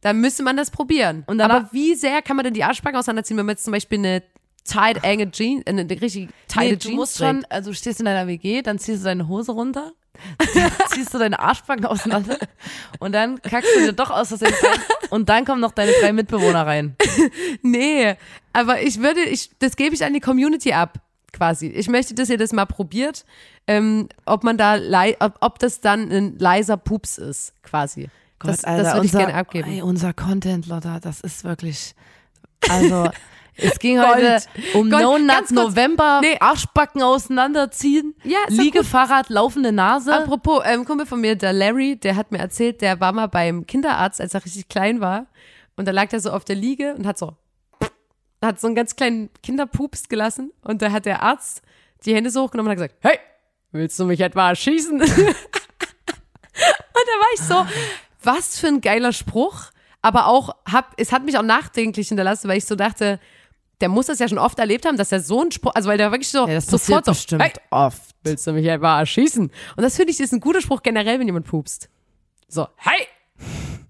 dann müsste man das probieren. Und danach- Aber wie sehr kann man denn die Arschbacken auseinanderziehen, wenn man jetzt zum Beispiel eine tight enge Jeans, eine richtig tight Nee, Jeans du musst trägt? schon, also du stehst in deiner WG, dann ziehst du deine Hose runter, ziehst du deine Arschbacken auseinander und dann kackst du dir doch aus Versehen rein und dann kommen noch deine drei Mitbewohner rein. Nee, aber ich würde, ich, das gebe ich an die Community ab, quasi. Ich möchte, dass ihr das mal probiert, ähm, ob man da, ob, ob das dann ein leiser Pups ist, quasi. das, das würde ich unser, gerne abgeben. Ey, unser Content, Lotta, das ist wirklich, also es ging Gold. heute um Gold. No Nut Ganz kurz. November, Nee. Arschbacken auseinanderziehen, Ja, Liegefahrrad, laufende Nase. Apropos, ähm, Kumpel von mir, der Larry, der hat mir erzählt, der war mal beim Kinderarzt, als er richtig klein war. Und da lag der so auf der Liege und hat so, hat so einen ganz kleinen Kinderpups gelassen. Und da hat der Arzt die Hände so hochgenommen und hat gesagt, hey, willst du mich etwa erschießen? und da war ich so, was für ein geiler Spruch. Aber auch, hab, es hat mich auch nachdenklich hinterlassen, weil ich so dachte, der muss das ja schon oft erlebt haben, dass er so ein Spruch, also weil der wirklich so ja, das sofort so, bestimmt hey, oft. willst du mich etwa erschießen? Und das finde ich ist ein guter Spruch generell, wenn jemand pupst. So, hey!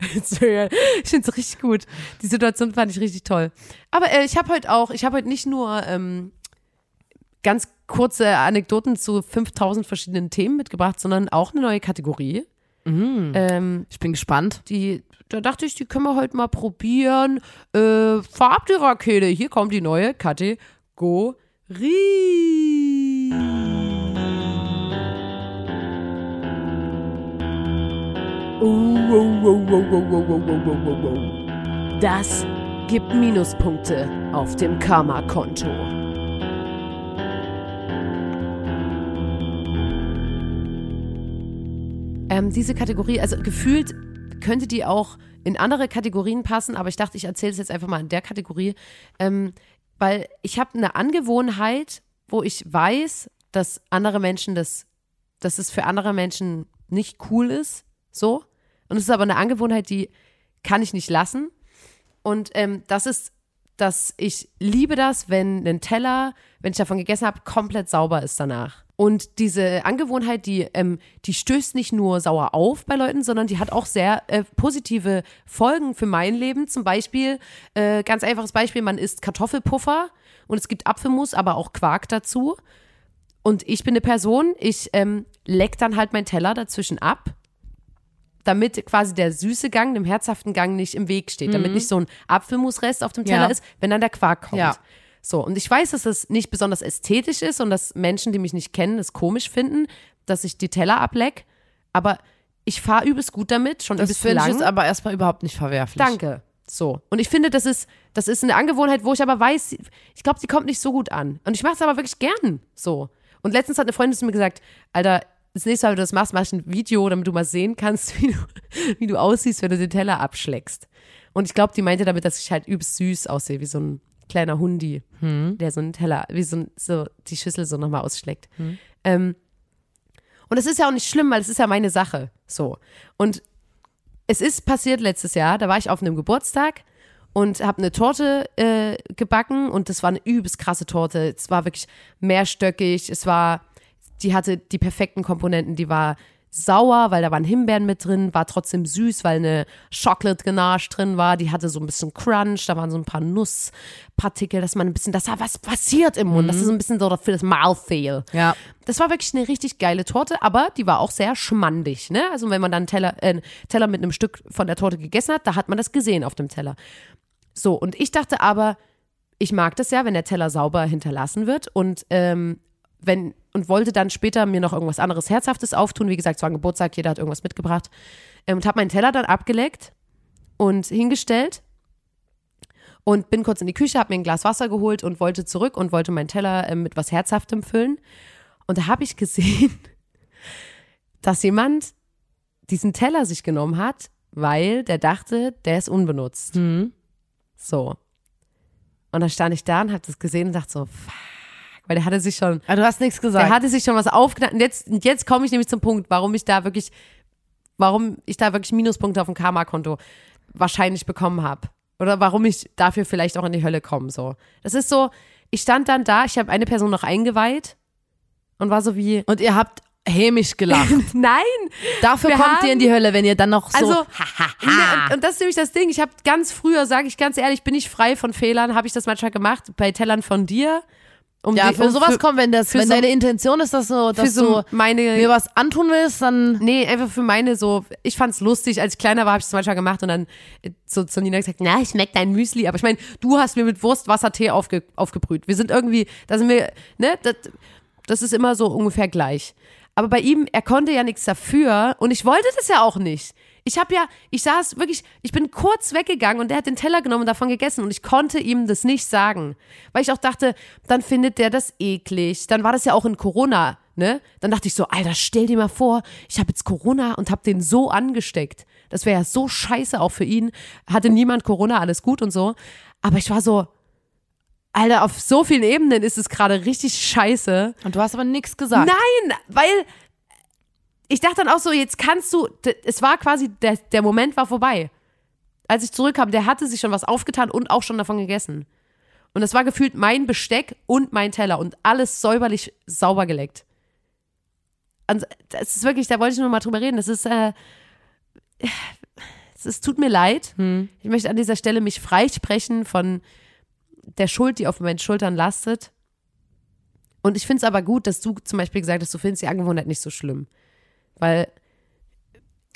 ich finde es richtig gut. Die Situation fand ich richtig toll. Aber äh, ich habe heute auch, ich habe heute nicht nur ähm, ganz kurze Anekdoten zu 5000 verschiedenen Themen mitgebracht, sondern auch eine neue Kategorie. Ähm, Ich bin gespannt. die, da dachte ich, die können wir heute mal probieren. Äh, fahr ab die Rakete. Hier kommt die neue Kategorie. Das gibt Minuspunkte auf dem Karma-Konto. Ähm, diese Kategorie, also gefühlt könnte die auch in andere Kategorien passen, aber ich dachte, ich erzähle es jetzt einfach mal in der Kategorie, ähm, weil ich habe eine Angewohnheit, wo ich weiß, dass andere Menschen das, dass es für andere Menschen nicht cool ist, so. Und es ist aber eine Angewohnheit, die kann ich nicht lassen. Und ähm, das ist, dass ich liebe das, wenn ein Teller, wenn ich davon gegessen habe, komplett sauber ist danach. Und diese Angewohnheit, die, ähm, die stößt nicht nur sauer auf bei Leuten, sondern die hat auch sehr äh, positive Folgen für mein Leben. Zum Beispiel, äh, ganz einfaches Beispiel, man isst Kartoffelpuffer und es gibt Apfelmus, aber auch Quark dazu. Und ich bin eine Person, ich ähm, leck dann halt meinen Teller dazwischen ab, damit quasi der süße Gang dem herzhaften Gang nicht im Weg steht, damit nicht so ein Apfelmusrest auf dem Teller Ja. ist, wenn dann der Quark kommt. Ja. So, und ich weiß, dass das nicht besonders ästhetisch ist und dass Menschen, die mich nicht kennen, es komisch finden, dass ich die Teller ableck. Aber ich fahre übelst gut damit, schon Das finde ich jetzt aber erstmal überhaupt nicht verwerflich. Danke. So. Und ich finde, das ist, das ist eine Angewohnheit, wo ich aber weiß, ich glaube, die kommt nicht so gut an. Und ich mache es aber wirklich gern so. Und letztens hat eine Freundin zu mir gesagt, Alter, das nächste Mal, wenn du das machst, mach ich ein Video, damit du mal sehen kannst, wie du, wie du aussiehst, wenn du den Teller abschlägst. Und ich glaube, die meinte damit, dass ich halt übelst süß aussehe, wie so ein kleiner Hundi, der so einen Teller, wie so, so die Schüssel so nochmal ausschlägt. Ähm, und es ist ja auch nicht schlimm, weil es ist ja meine Sache. So. Und es ist passiert letztes Jahr, da war ich auf einem Geburtstag und habe eine Torte äh, gebacken und das war eine übelst krasse Torte. Es war wirklich mehrstöckig, es war, die hatte die perfekten Komponenten, die war sauer, weil da waren Himbeeren mit drin, war trotzdem süß, weil eine Chocolate Ganache drin war, die hatte so ein bisschen Crunch, da waren so ein paar Nusspartikel, dass man ein bisschen, dass da was passiert im Mund, das ist so ein bisschen so für das Mouthfeel. Ja. Das war wirklich eine richtig geile Torte, aber die war auch sehr schmandig. Ne? Also wenn man dann einen Teller, äh, einen Teller mit einem Stück von der Torte gegessen hat, da hat man das gesehen auf dem Teller. So, und ich dachte aber, ich mag das ja, wenn der Teller sauber hinterlassen wird und ähm, wenn und wollte dann später mir noch irgendwas anderes Herzhaftes auftun. Wie gesagt, es war ein Geburtstag, jeder hat irgendwas mitgebracht. Ähm, und habe meinen Teller dann abgeleckt und hingestellt und bin kurz in die Küche, habe mir ein Glas Wasser geholt und wollte zurück und wollte meinen Teller ähm, mit was Herzhaftem füllen. Und da habe ich gesehen, dass jemand diesen Teller sich genommen hat, weil der dachte, der ist unbenutzt. So. Und dann stand ich da und habe das gesehen und dachte so, fuck. Weil der hatte sich schon, Aber du hast nichts gesagt. der hatte sich schon was aufgenommen. Und jetzt, und jetzt komme ich nämlich zum Punkt, warum ich da wirklich, warum ich da wirklich Minuspunkte auf dem Karma-Konto wahrscheinlich bekommen habe. Oder warum ich dafür vielleicht auch in die Hölle komme. So. Das ist so, ich stand dann da, ich habe eine Person noch eingeweiht und war so wie, und ihr habt hämisch gelacht. nein, Dafür kommt haben- ihr in die Hölle, wenn ihr dann noch so. Also, Ne, und, und das ist nämlich das Ding. Ich habe ganz früher, sage ich ganz ehrlich, bin ich frei von Fehlern, habe ich das manchmal gemacht, bei Tellern von dir. Um ja, die- für um sowas kommt, wenn das, für wenn so- deine Intention ist, dass du, für dass so du meine mir was antun willst, dann Nee, einfach für meine so, ich fand's lustig, als ich kleiner war, habe ich das manchmal gemacht und dann äh, so zu Nina gesagt, na, ich schmeckt dein Müsli, aber ich meine, du hast mir mit Wurst Wasser Tee aufge, aufgebrüht. Wir sind irgendwie, da sind wir, ne, das, das ist immer so ungefähr gleich. Aber bei ihm, er konnte ja nichts dafür und ich wollte das ja auch nicht. Ich habe ja, ich saß wirklich, ich bin kurz weggegangen und der hat den Teller genommen und davon gegessen und ich konnte ihm das nicht sagen, weil ich auch dachte, dann findet der das eklig. Dann war das ja auch in Corona, ne? Dann dachte ich so, Alter, stell dir mal vor, ich habe jetzt Corona und habe den so angesteckt. Das wäre ja so scheiße auch für ihn. Hatte niemand Corona, alles gut und so. Aber ich war so, Alter, auf so vielen Ebenen ist es gerade richtig scheiße. und du hast aber nichts gesagt. Nein, weil ich dachte dann auch so, jetzt kannst du, es war quasi, der, der Moment war vorbei. Als ich zurückkam, der hatte sich schon was aufgetan und auch schon davon gegessen. Und das war gefühlt mein Besteck und mein Teller und alles säuberlich sauber geleckt. Und das ist wirklich, da wollte ich nur mal drüber reden. Das ist, äh, es tut mir leid. Ich möchte an dieser Stelle mich freisprechen von der Schuld, die auf meinen Schultern lastet. Und ich finde es aber gut, dass du zum Beispiel gesagt hast, du findest die Angewohnheit nicht so schlimm. Weil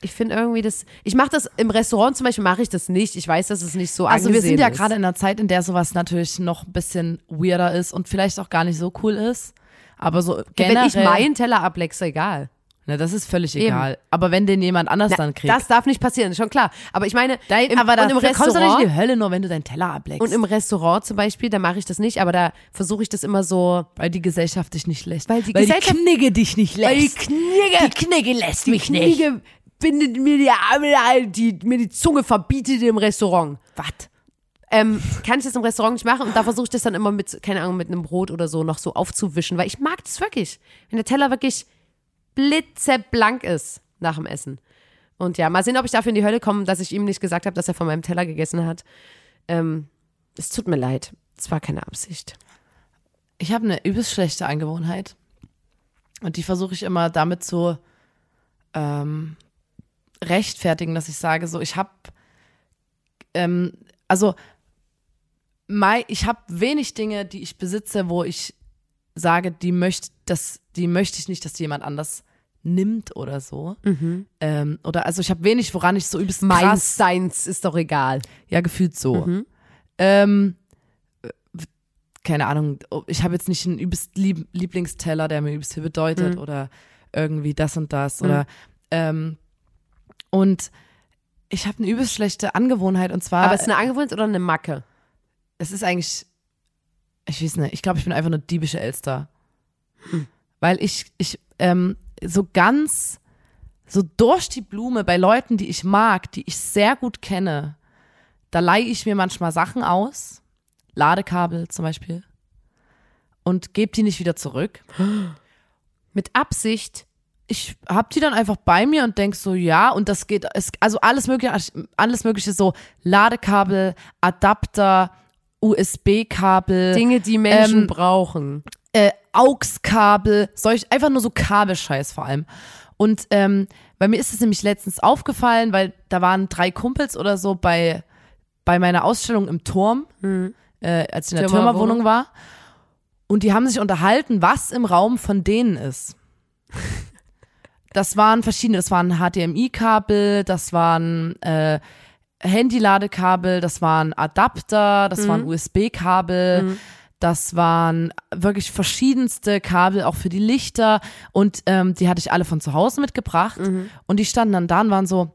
ich finde irgendwie das, ich mache das im Restaurant zum Beispiel, mache ich das nicht. Ich weiß, dass es nicht so Also wir sind ja ist. gerade in einer Zeit, in der sowas natürlich noch ein bisschen weirder ist und vielleicht auch gar nicht so cool ist. Aber so generell, Wenn ich meinen Teller ableckse, egal. Na, das ist völlig Eben. egal. Aber wenn den jemand anders Na, dann kriegt, Das darf nicht passieren, ist schon klar. Aber ich meine, Dein, im, aber und im dafür kommst du nicht in Restaurant, die Hölle, nur wenn du deinen Teller ableckst. und im Restaurant zum Beispiel, da mache ich das nicht, aber da versuche ich das immer so, weil die Gesellschaft dich nicht lässt. Weil die weil Gesellschaft- die Knigge dich nicht lässt. Weil die Knigge- die Knigge lässt mich nicht. Kniege bindet mir die Arme, die, mir die Zunge verbietet im Restaurant. Was? ähm, kann ich das im Restaurant nicht machen und da versuche ich das dann immer mit, keine Ahnung, mit einem Brot oder so noch so aufzuwischen, weil ich mag das wirklich. Wenn der Teller wirklich blitzeblank ist nach dem Essen. Und ja, mal sehen, ob ich dafür in die Hölle komme, dass ich ihm nicht gesagt habe, dass er von meinem Teller gegessen hat. Ähm, es tut mir leid. Es war keine Absicht. Ich habe eine übelst schlechte Angewohnheit. Und die versuche ich immer damit zu ähm, rechtfertigen, dass ich sage, so, ich habe, ähm, also, mei, ich habe wenig Dinge, die ich besitze, wo ich sage, die möchte, das, die möchte ich nicht, dass jemand anders nimmt oder so. Ähm, oder also ich habe wenig, woran ich so übelst Meins, krass, seins ist doch egal. ja gefühlt so. Ähm, keine Ahnung, oh, ich habe jetzt nicht einen übelst Lieb Lieblingsteller, der mir übelst viel bedeutet Mhm. oder irgendwie das und das Mhm. oder ähm, und ich habe eine übelst schlechte Angewohnheit und zwar Aber ist es eine Angewohnheit oder eine Macke? es ist eigentlich, ich weiß nicht, ich glaube, ich bin einfach eine diebische Elster. Weil ich, ich, ähm, so ganz, so durch die Blume bei Leuten, die ich mag, die ich sehr gut kenne, da leihe ich mir manchmal Sachen aus, Ladekabel zum Beispiel, und gebe die nicht wieder zurück. Mit Absicht. ich hab die dann einfach bei mir und denk so, ja, und das geht, es, also alles mögliche, alles mögliche so Ladekabel, Adapter, USB-Kabel, Dinge, die Menschen ähm, brauchen. Äh, AUX-Kabel, solch, einfach nur so Kabelscheiß vor allem. Und ähm, bei mir ist es nämlich letztens aufgefallen, weil da waren drei Kumpels oder so bei, bei meiner Ausstellung im Turm, äh, als ich in der Türmerwohnung. War. Und die haben sich unterhalten, was im Raum von denen ist. Das waren verschiedene, das waren HDMI-Kabel, das waren äh, Handy-Ladekabel, das waren Adapter, das waren USB-Kabel, das waren wirklich verschiedenste Kabel, auch für die Lichter. Und ähm, die hatte ich alle von zu Hause mitgebracht. Und die standen dann da und waren so,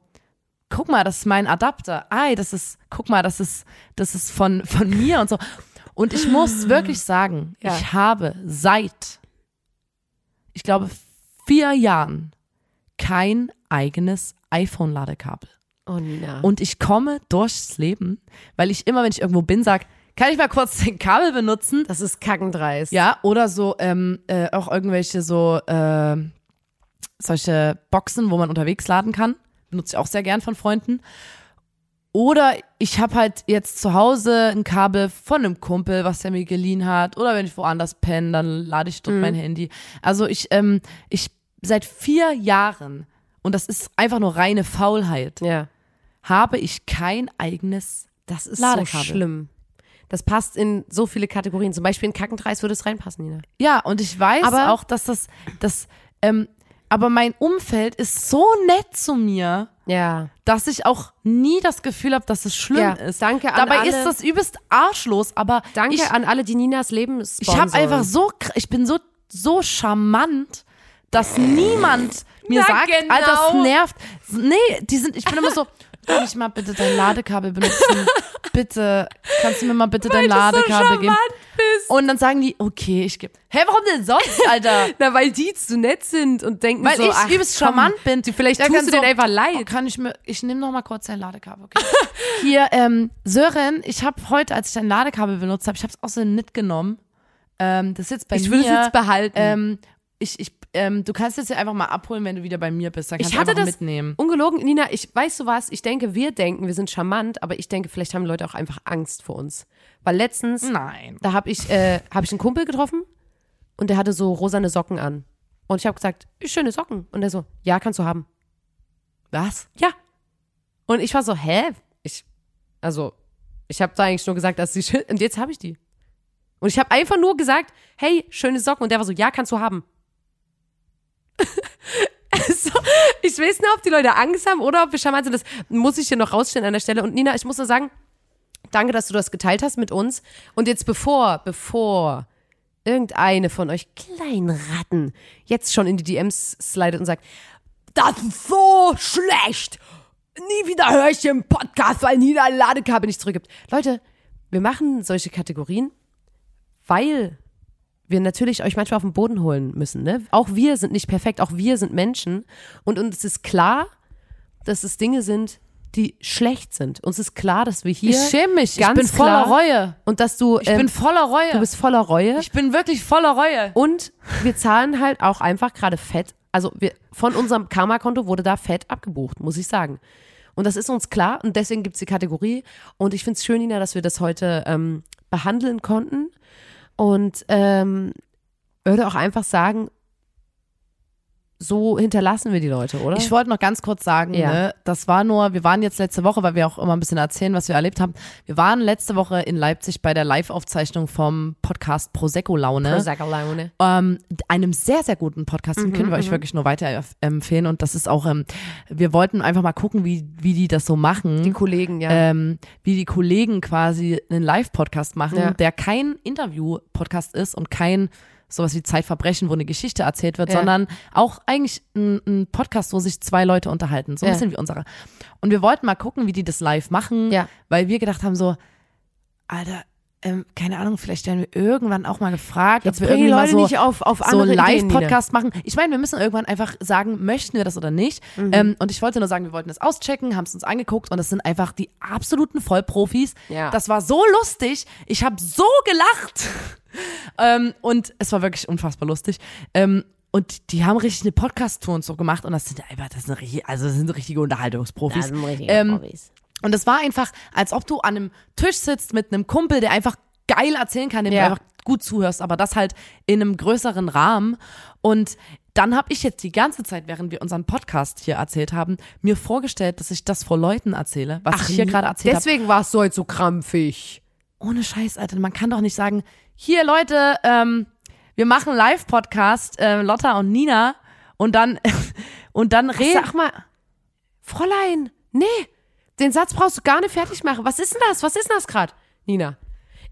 guck mal, das ist mein Adapter. Ei, das ist, guck mal, das ist, das ist von, von mir und so. Und ich muss wirklich sagen, Ja. ich habe seit, ich glaube, vier Jahren kein eigenes iPhone-Ladekabel. Oh, Nina. Und ich komme durchs Leben, weil ich immer, wenn ich irgendwo bin, sag, kann ich mal kurz den Kabel benutzen? das ist kackendreist. Ja, oder so, ähm, äh, auch irgendwelche so, äh, solche Boxen, wo man unterwegs laden kann. Benutze ich auch sehr gern von Freunden. Oder ich habe halt jetzt zu Hause ein Kabel von einem Kumpel, was der mir geliehen hat. Oder wenn ich woanders penne, dann lade ich dort mein Handy. Also ich, ähm, ich seit vier Jahren, und das ist einfach nur reine Faulheit, Ja. habe ich kein eigenes Das ist Ladekabel. so schlimm. Das passt in so viele Kategorien. Zum Beispiel in Kackendreis würde es reinpassen, Nina. Ja, und ich weiß Aber- auch, dass das, das, ähm, aber mein Umfeld ist so nett zu mir, Ja. dass ich auch nie das Gefühl habe, dass es schlimm Ja, ist. danke an Dabei ist das übelst arschlos, aber Danke ich, an alle, die Ninas Leben ich sponsern. habe einfach so, ich bin so, so charmant, dass niemand mir Na, sagt, genau. Alter, das nervt. Nee, die sind, ich bin immer so, kann ich mal bitte dein Ladekabel benutzen? Bitte, kannst du mir mal bitte dein Ladekabel geben? bist. Und dann sagen die, okay, ich gebe. Hä, warum denn sonst, Alter? Na, weil die zu nett sind und denken Weil so, ich ach, übelst charmant bin. Vielleicht Der tust du denen einfach Oh, leid. kann ich mir, ich nehme noch mal kurz dein Ladekabel. Okay. Hier, ähm, Sören, ich habe heute, als ich dein Ladekabel benutzt habe, ich habe es auch so mitgenommen. Ähm, das ist jetzt bei Ich mir. würde es jetzt behalten. Ähm, ich, ich, ähm, du kannst es jetzt einfach mal abholen, wenn du wieder bei mir bist. Dann kannst ich hatte das mitnehmen. ungelogen, Nina, ich weißt du was, ich denke, wir denken, wir sind charmant, aber ich denke, vielleicht haben Leute auch einfach Angst vor uns. Weil letztens, Nein. da habe ich, äh, hab ich einen Kumpel getroffen und der hatte so rosane Socken an. Und ich habe gesagt, schöne Socken. Und er so, ja, kannst du haben. Was? Ja. Und ich war so, hä? Ich, also, ich habe da eigentlich nur gesagt, dass sie schön, und jetzt habe ich die. Und ich habe einfach nur gesagt, hey, schöne Socken. Und der war so, ja, kannst du haben. also, ich weiß nicht, ob die Leute Angst haben oder ob wir charmant sind. Das muss ich hier noch rausstellen an der Stelle. Und Nina, ich muss nur sagen, danke, dass du das geteilt hast mit uns. Und jetzt bevor, bevor irgendeine von euch kleinen Ratten jetzt schon in die DMs slidet und sagt, das ist so schlecht. Nie wieder höre ich im Podcast, weil Nina ein Ladekabel nicht zurückgibt. Leute, wir machen solche Kategorien, weil wir natürlich euch manchmal auf den Boden holen müssen. Ne? Auch wir sind nicht perfekt, auch wir sind Menschen. Und uns ist klar, dass es Dinge sind, die schlecht sind. Uns ist klar, dass wir hier. Ich schäme mich. Ich ganz bin voller Reue. Und dass du. Ich bin voller Reue. du bist voller Reue. ich bin wirklich voller Reue. Und wir zahlen halt auch einfach gerade Fett. Also wir, von unserem Karma-Konto wurde da Fett abgebucht, muss ich sagen. Und das ist uns klar und deswegen gibt es die Kategorie. Und ich finde es schön, Nina, dass wir das heute ähm, behandeln konnten. Und ähm, würde auch einfach sagen, so hinterlassen wir die Leute, oder? Ich wollte noch ganz kurz sagen, Ja. ne, das war nur, wir waren jetzt letzte Woche, weil wir auch immer ein bisschen erzählen, was wir erlebt haben. Wir waren letzte Woche in Leipzig bei der Live-Aufzeichnung vom Podcast Prosecco Laune. Prosecco-Laune. ähm, einem sehr, sehr guten Podcast, den können wir euch wirklich nur weiterempfehlen. Und das ist auch, ähm, wir wollten einfach mal gucken, wie, wie die das so machen. Die Kollegen, ja. ähm, wie die Kollegen quasi einen Live-Podcast machen, Ja. der kein Interview-Podcast ist und kein sowas wie Zeitverbrechen, wo eine Geschichte erzählt wird, Ja. sondern auch eigentlich ein, ein Podcast, wo sich zwei Leute unterhalten, so ein Ja. bisschen wie unsere. Und wir wollten mal gucken, wie die das live machen, Ja. weil wir gedacht haben so, Alter, ähm, keine Ahnung, vielleicht werden wir irgendwann auch mal gefragt, Jetzt ob wir irgendwie mal Leute so, nicht auf, auf so andere Nina. Live-Podcast machen. Ich meine, wir müssen irgendwann einfach sagen, möchten wir das oder nicht. Mhm. Ähm, und ich wollte nur sagen, wir wollten das auschecken, haben es uns angeguckt und das sind einfach die absoluten Vollprofis. Ja. Das war so lustig. Ich habe so gelacht. ähm, und es war wirklich unfassbar lustig. Ähm, und die haben richtig eine Podcast-Tour und so gemacht und das sind einfach, das sind richtig, also das sind richtige Unterhaltungsprofis. Ähm, und es war einfach, als ob du an einem Tisch sitzt mit einem Kumpel, der einfach geil erzählen kann, dem Ja. du einfach gut zuhörst, aber das halt in einem größeren Rahmen. Und dann habe ich jetzt die ganze Zeit, während wir unseren Podcast hier erzählt haben, mir vorgestellt, dass ich das vor Leuten erzähle, was ich hier gerade erzählt habe. Deswegen warst du heute so krampfig. Ohne Scheiß, Alter, man kann doch nicht sagen, hier Leute, ähm, wir machen Live-Podcast, äh, Lotta und Nina, und dann und dann reden. Sag mal, Fräulein, nee, den Satz brauchst du gar nicht fertig machen. Was ist denn das? Was ist denn das gerade, Nina?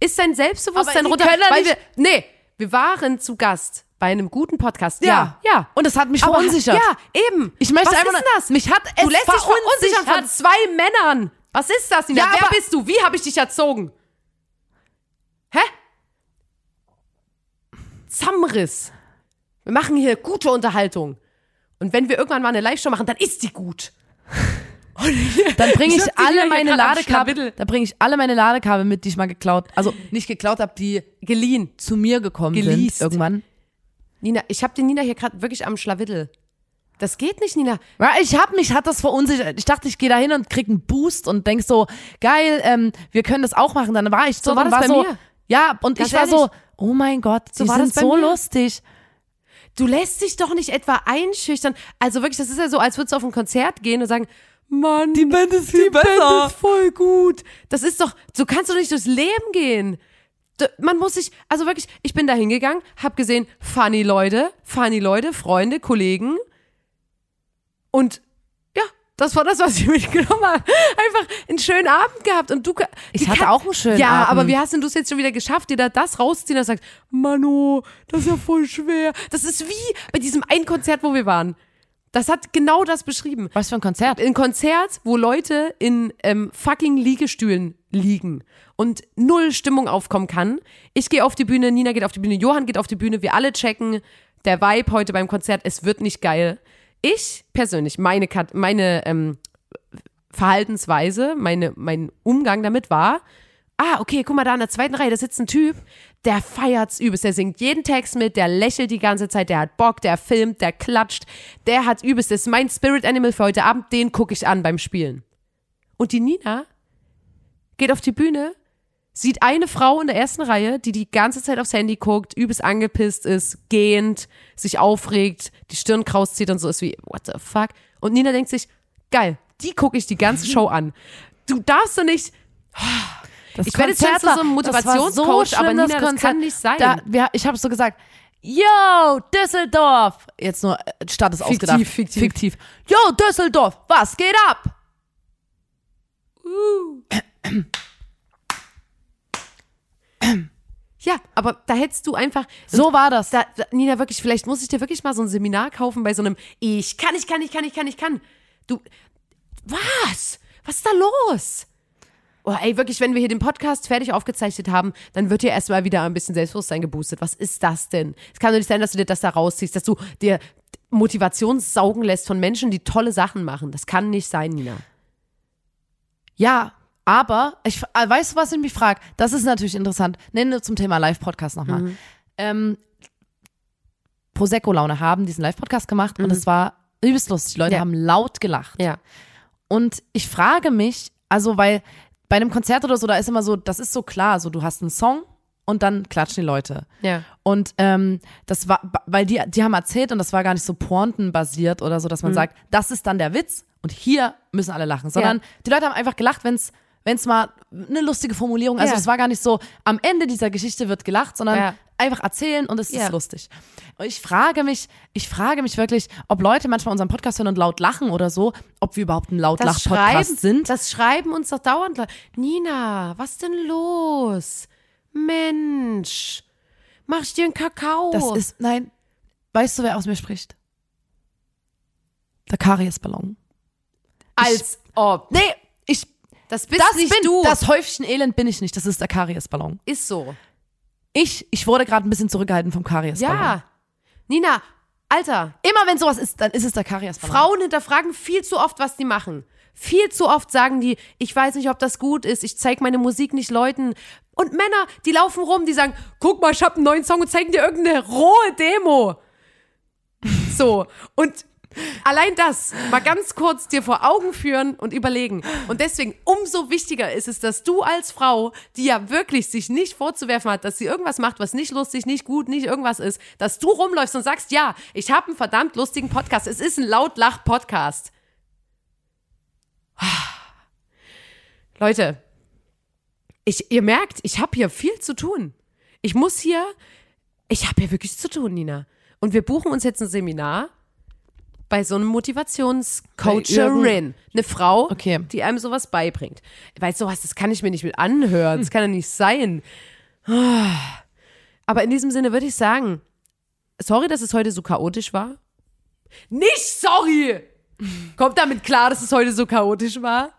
Ist dein Selbstbewusstsein runter? weil wir, nee, wir waren zu Gast bei einem guten Podcast. Ja. Ja, ja. Und das hat mich Aber- verunsichert. Ja, eben. Ich möchte Was einfach ist denn das? mich hat es du lässt dich verunsichern von zwei Männern. Was ist das, Nina? Ja, Wer bist du? Wie habe ich dich erzogen? Hä? Zamriss. Wir machen hier gute Unterhaltung. Und wenn wir irgendwann mal eine Live-Show machen, dann ist die gut. Dann bringe Ich ich, die alle meine Ladekabel, da bringe ich alle meine Ladekabel mit, die ich mal geklaut, also nicht geklaut habe, die Geliehen. zu mir gekommen Geleast. sind irgendwann. Nina, ich habe den Nina hier gerade wirklich am Schlawittel. Das geht nicht, Nina. Ja, ich hab mich, hat das verunsichert. Ich dachte, ich gehe da hin und krieg einen Boost und denk so, geil, ähm, wir können das auch machen. Dann war ich so, So war das war bei so, mir. ja, und Ganz ich war ehrlich. so, oh mein Gott, die So war sind so mir. lustig. Du lässt dich doch nicht etwa einschüchtern. Also wirklich, das ist ja so, als würdest du auf ein Konzert gehen und sagen, Mann, die Band ist viel besser. Band ist voll gut. Das ist doch, so kannst du nicht durchs Leben gehen. Man muss sich, also wirklich, ich bin da hingegangen, hab gesehen, funny Leute, funny Leute, Freunde, Kollegen. Und ja, das war das, was ich mitgenommen habe. Einfach einen schönen Abend gehabt. Und du, Ich die hatte auch einen schönen ja, Abend. aber wie hast denn du es jetzt schon wieder geschafft, dir da das rausziehen und sagst, Mano, das ist ja voll schwer. Das ist wie bei diesem einen Konzert, wo wir waren. Das hat genau das beschrieben. Was für ein Konzert? Ein Konzert, wo Leute in ähm, fucking Liegestühlen liegen und null Stimmung aufkommen kann. Ich gehe auf die Bühne, Nina geht auf die Bühne, Johann geht auf die Bühne, wir alle checken. Der Vibe heute beim Konzert, es wird nicht geil. Ich persönlich, meine, Kat- meine ähm, Verhaltensweise, meine, mein Umgang damit war, ah, okay, guck mal da in der zweiten Reihe, da sitzt ein Typ, der feiert's übelst, der singt jeden Text mit, der lächelt die ganze Zeit, der hat Bock, der filmt, der klatscht, der hat übelst, das ist mein Spirit Animal für heute Abend, den gucke ich an beim Spielen. Und die Nina geht auf die Bühne, sieht eine Frau in der ersten Reihe, die die ganze Zeit aufs Handy guckt, übelst angepisst ist, gähnt, sich aufregt, die Stirn kraus zieht und so ist wie, what the fuck? Und Nina denkt sich, geil, die gucke ich die ganze Show an. Du darfst doch nicht, Das Ich werde jetzt zu so das war Motivationscoach, aber schlimm, Nina, das kann nicht sein. Da, wir, ich habe so gesagt, Yo, Düsseldorf. Jetzt nur, äh, Stadt ist Fiktiv, ausgedacht. fiktiv. fiktiv. Yo, Düsseldorf, was geht ab? ja, aber da hättest du einfach, So war das. da, da, Nina, wirklich, vielleicht muss ich dir wirklich mal so ein Seminar kaufen bei so einem Ich kann, ich kann, ich kann, ich kann, ich kann. Du, was? Was ist da los? Oh, ey, wirklich, wenn wir hier den Podcast fertig aufgezeichnet haben, dann wird dir erstmal wieder ein bisschen Selbstbewusstsein geboostet. Was ist das denn? Es kann doch nicht sein, dass du dir das da rausziehst, dass du dir Motivation saugen lässt von Menschen, die tolle Sachen machen. Das kann nicht sein, Nina. Ja, aber, ich, äh, weißt du, was ich mich frage? Das ist natürlich interessant. Nennen wir zum Thema Live-Podcast nochmal. Mhm. Ähm, Prosecco-Laune haben diesen Live-Podcast gemacht und es war übelst lustig. Die Leute Mhm. Ja. haben laut gelacht. Ja. Und ich frage mich, also weil bei einem Konzert oder so, da ist immer so, das ist so klar, so du hast einen Song und dann klatschen die Leute. Ja. Und ähm, das war, weil die, die haben erzählt und das war gar nicht so pointenbasiert oder so, dass man sagt, das ist dann der Witz und hier müssen alle lachen, sondern Ja. die Leute haben einfach gelacht, wenn's wenn's mal eine lustige Formulierung, also Ja. es war gar nicht so, am Ende dieser Geschichte wird gelacht, sondern Ja. einfach erzählen und es Ja. ist lustig. Und ich frage mich, ich frage mich wirklich, ob Leute manchmal unseren Podcast hören und laut lachen oder so, ob wir überhaupt ein Lautlach-Podcast Schreiben, sind. das Schreiben uns doch dauernd. Nina, was denn los? Mensch, mach ich dir einen Kakao? Das ist, nein, weißt du, wer aus mir spricht? Der Kariesballon. als ob. Nee, ich, Das bist das nicht bin, du. das Häufchen Elend bin ich nicht, das ist der Kariesballon. ist so. Ich, ich wurde gerade ein bisschen zurückgehalten vom Kariesballon. Ja. Nina, Alter, Immer wenn sowas ist, dann ist es der Kariesballon. Frauen hinterfragen viel zu oft, was die machen. Viel zu oft sagen die, ich weiß nicht, ob das gut ist, ich zeig meine Musik nicht Leuten. Und Männer, die laufen rum, die sagen, guck mal, ich hab einen neuen Song und zeigen dir irgendeine rohe Demo. So. Und allein das mal ganz kurz dir vor Augen führen und überlegen. Und deswegen umso wichtiger ist es, dass du als Frau, die ja wirklich sich nicht vorzuwerfen hat, dass sie irgendwas macht, was nicht lustig, nicht gut, nicht irgendwas ist, dass du rumläufst und sagst, ja, ich habe einen verdammt lustigen Podcast. Es ist ein Lautlach-Podcast. Leute, ich, ihr merkt, ich habe hier viel zu tun. Ich muss hier, ich habe hier wirklich zu tun, Nina. Und wir buchen uns jetzt ein Seminar bei so einem Motivationscoacherin. Eine Frau, Okay. die einem sowas beibringt. Weil sowas, das kann ich mir nicht mit anhören. Das kann ja nicht sein. Ah. Aber in diesem Sinne würde ich sagen, sorry, dass es heute so chaotisch war. Nicht sorry! Kommt damit klar, dass es heute so chaotisch war.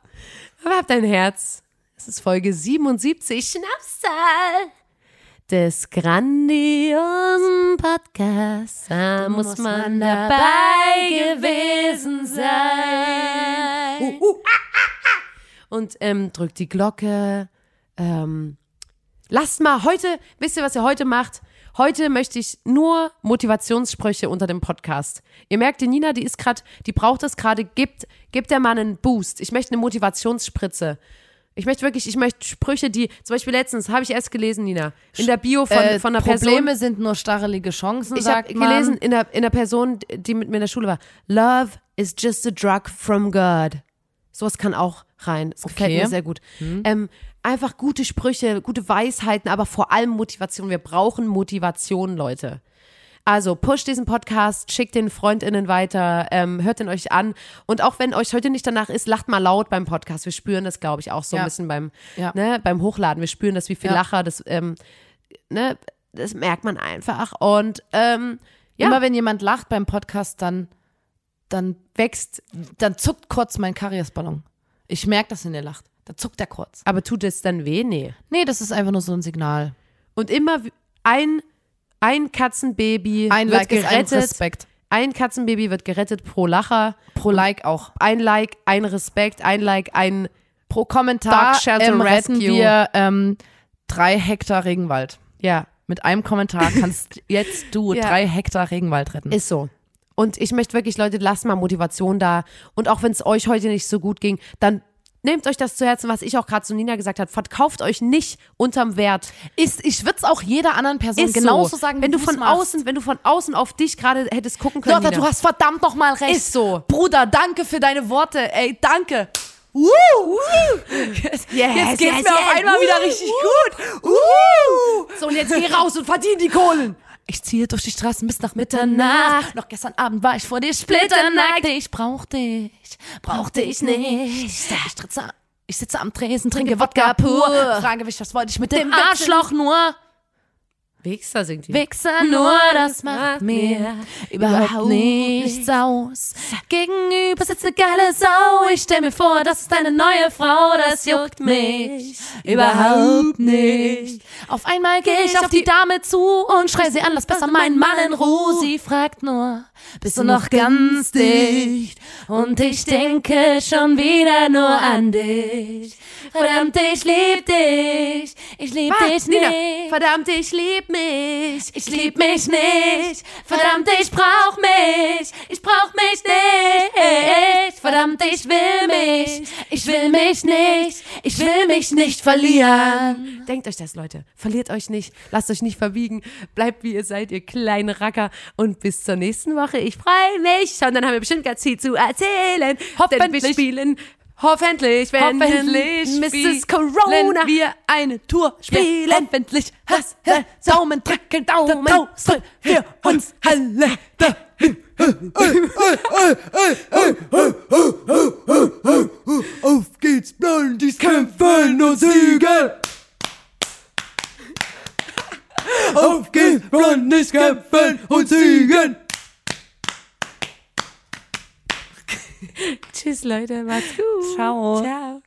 Aber habt ein Herz. Es ist Folge 77, Schnapszahl des grandiosen Podcasts. Da muss man dabei gewesen sein. Uh, uh, ah, ah, ah. Und ähm, drückt die Glocke. Ähm, lasst mal heute, wisst ihr, was ihr heute macht? Heute möchte ich nur Motivationssprüche unter dem Podcast. Ihr merkt, die Nina, die ist gerade, die braucht das gerade, gibt, gibt der Mann einen Boost. Ich möchte eine Motivationsspritze. Ich möchte wirklich, ich möchte Sprüche, die, zum Beispiel letztens, habe ich erst gelesen, Nina, in der Bio von, äh, von einer Probleme Person. sind nur stachelig Chancen, Ich habe sagt man. gelesen in der, in der Person, die mit mir in der Schule war, Love is just a drug from God. Sowas kann auch rein. Das gefällt Okay. mir sehr gut. Ähm, einfach gute Sprüche, gute Weisheiten, aber vor allem Motivation. Wir brauchen Motivation, Leute. Also pusht diesen Podcast, schickt den FreundInnen weiter, ähm, hört den euch an. Und auch wenn euch heute nicht danach ist, lacht mal laut beim Podcast. Wir spüren das, glaube ich, auch so Ja. ein bisschen beim, Ja. ne, beim Hochladen. Wir spüren das, wie viel Ja. Lacher, das, ähm, ne, das merkt man einfach. Und ähm, Immer wenn jemand lacht beim Podcast, dann, dann wächst, dann zuckt kurz mein Kariesballon. Ich merke, dass in der lacht. Da zuckt er kurz. aber tut es dann weh? Nee. Nee, das ist einfach nur so ein Signal. Und immer ein, ein Katzenbaby Ein wird Like ein gerettet. Respekt. Ein Katzenbaby wird gerettet pro Lacher. Pro Like auch. Ein Like, ein Respekt, ein Like, ein Pro Kommentar Dog Shelter ähm, retten Rescue. wir ähm, drei Hektar Regenwald. ja, Mit einem Kommentar kannst jetzt du Ja. drei Hektar Regenwald retten. ist so. Und ich möchte wirklich, Leute, lasst mal Motivation da. Und auch wenn es euch heute nicht so gut ging, dann nehmt euch das zu Herzen, was ich auch gerade zu Nina gesagt habe. Verkauft euch nicht unterm Wert. Ist, ich würde es auch jeder anderen Person Ist genauso so. sagen, wenn du von machst. außen, wenn du von außen auf dich gerade hättest gucken können. Lotta, Nina. du hast verdammt noch mal recht. Ist so. Bruder, danke für deine Worte. Ey, danke. Woo. Jetzt, Yes, jetzt geht's yes, mir auf yes. einmal Woo, wieder richtig gut. So, und jetzt geh raus und verdien die Kohlen. Ich ziehe durch die Straßen bis nach Mitternacht. Noch gestern Abend war ich vor dir splitternackt. Ich brauch dich, brauchte ich nicht. Ich, tritze, ich sitze am Tresen, trinke Wodka pur. Frage mich, was wollte ich mit dem. Arschloch nur? Wichser singt die. Wichser nur, das macht mir überhaupt nichts aus. Gegenüber sitzt eine geile Sau. Ich stell mir vor, das ist deine neue Frau. Das juckt mich überhaupt nicht. Auf einmal gehe ich auf die Dame zu und schrei sie an, lass besser meinen Mann in Ruhe. Sie fragt nur, bist du noch ganz dicht? Und ich denke schon wieder nur an dich. Verdammt, ich lieb dich. Ich lieb Ah, dich Nina, nicht. verdammt, ich lieb mich, ich lieb mich nicht. Verdammt, ich brauch mich, ich brauch mich nicht. Verdammt, ich will mich, ich will mich nicht, ich will mich nicht verlieren. Denkt euch das, Leute. Verliert euch nicht, lasst euch nicht verbiegen, bleibt wie ihr seid, ihr kleine Racker. Und bis zur nächsten Woche. Ich freue mich schon, dann haben wir bestimmt ganz viel zu erzählen. Denn wir spielen Hoffentlich, wenn Hoffentlich Mrs. Corona wir eine Tour spielen. Hoffentlich, Lass Daumen drücken, Daumen drücken wir uns alle dahin. Auf geht's, Blondies kämpfen und siegen! Auf geht's, Blondies kämpfen und siegen! Tschüss, Leute, macht's gut. Ciao. Ciao.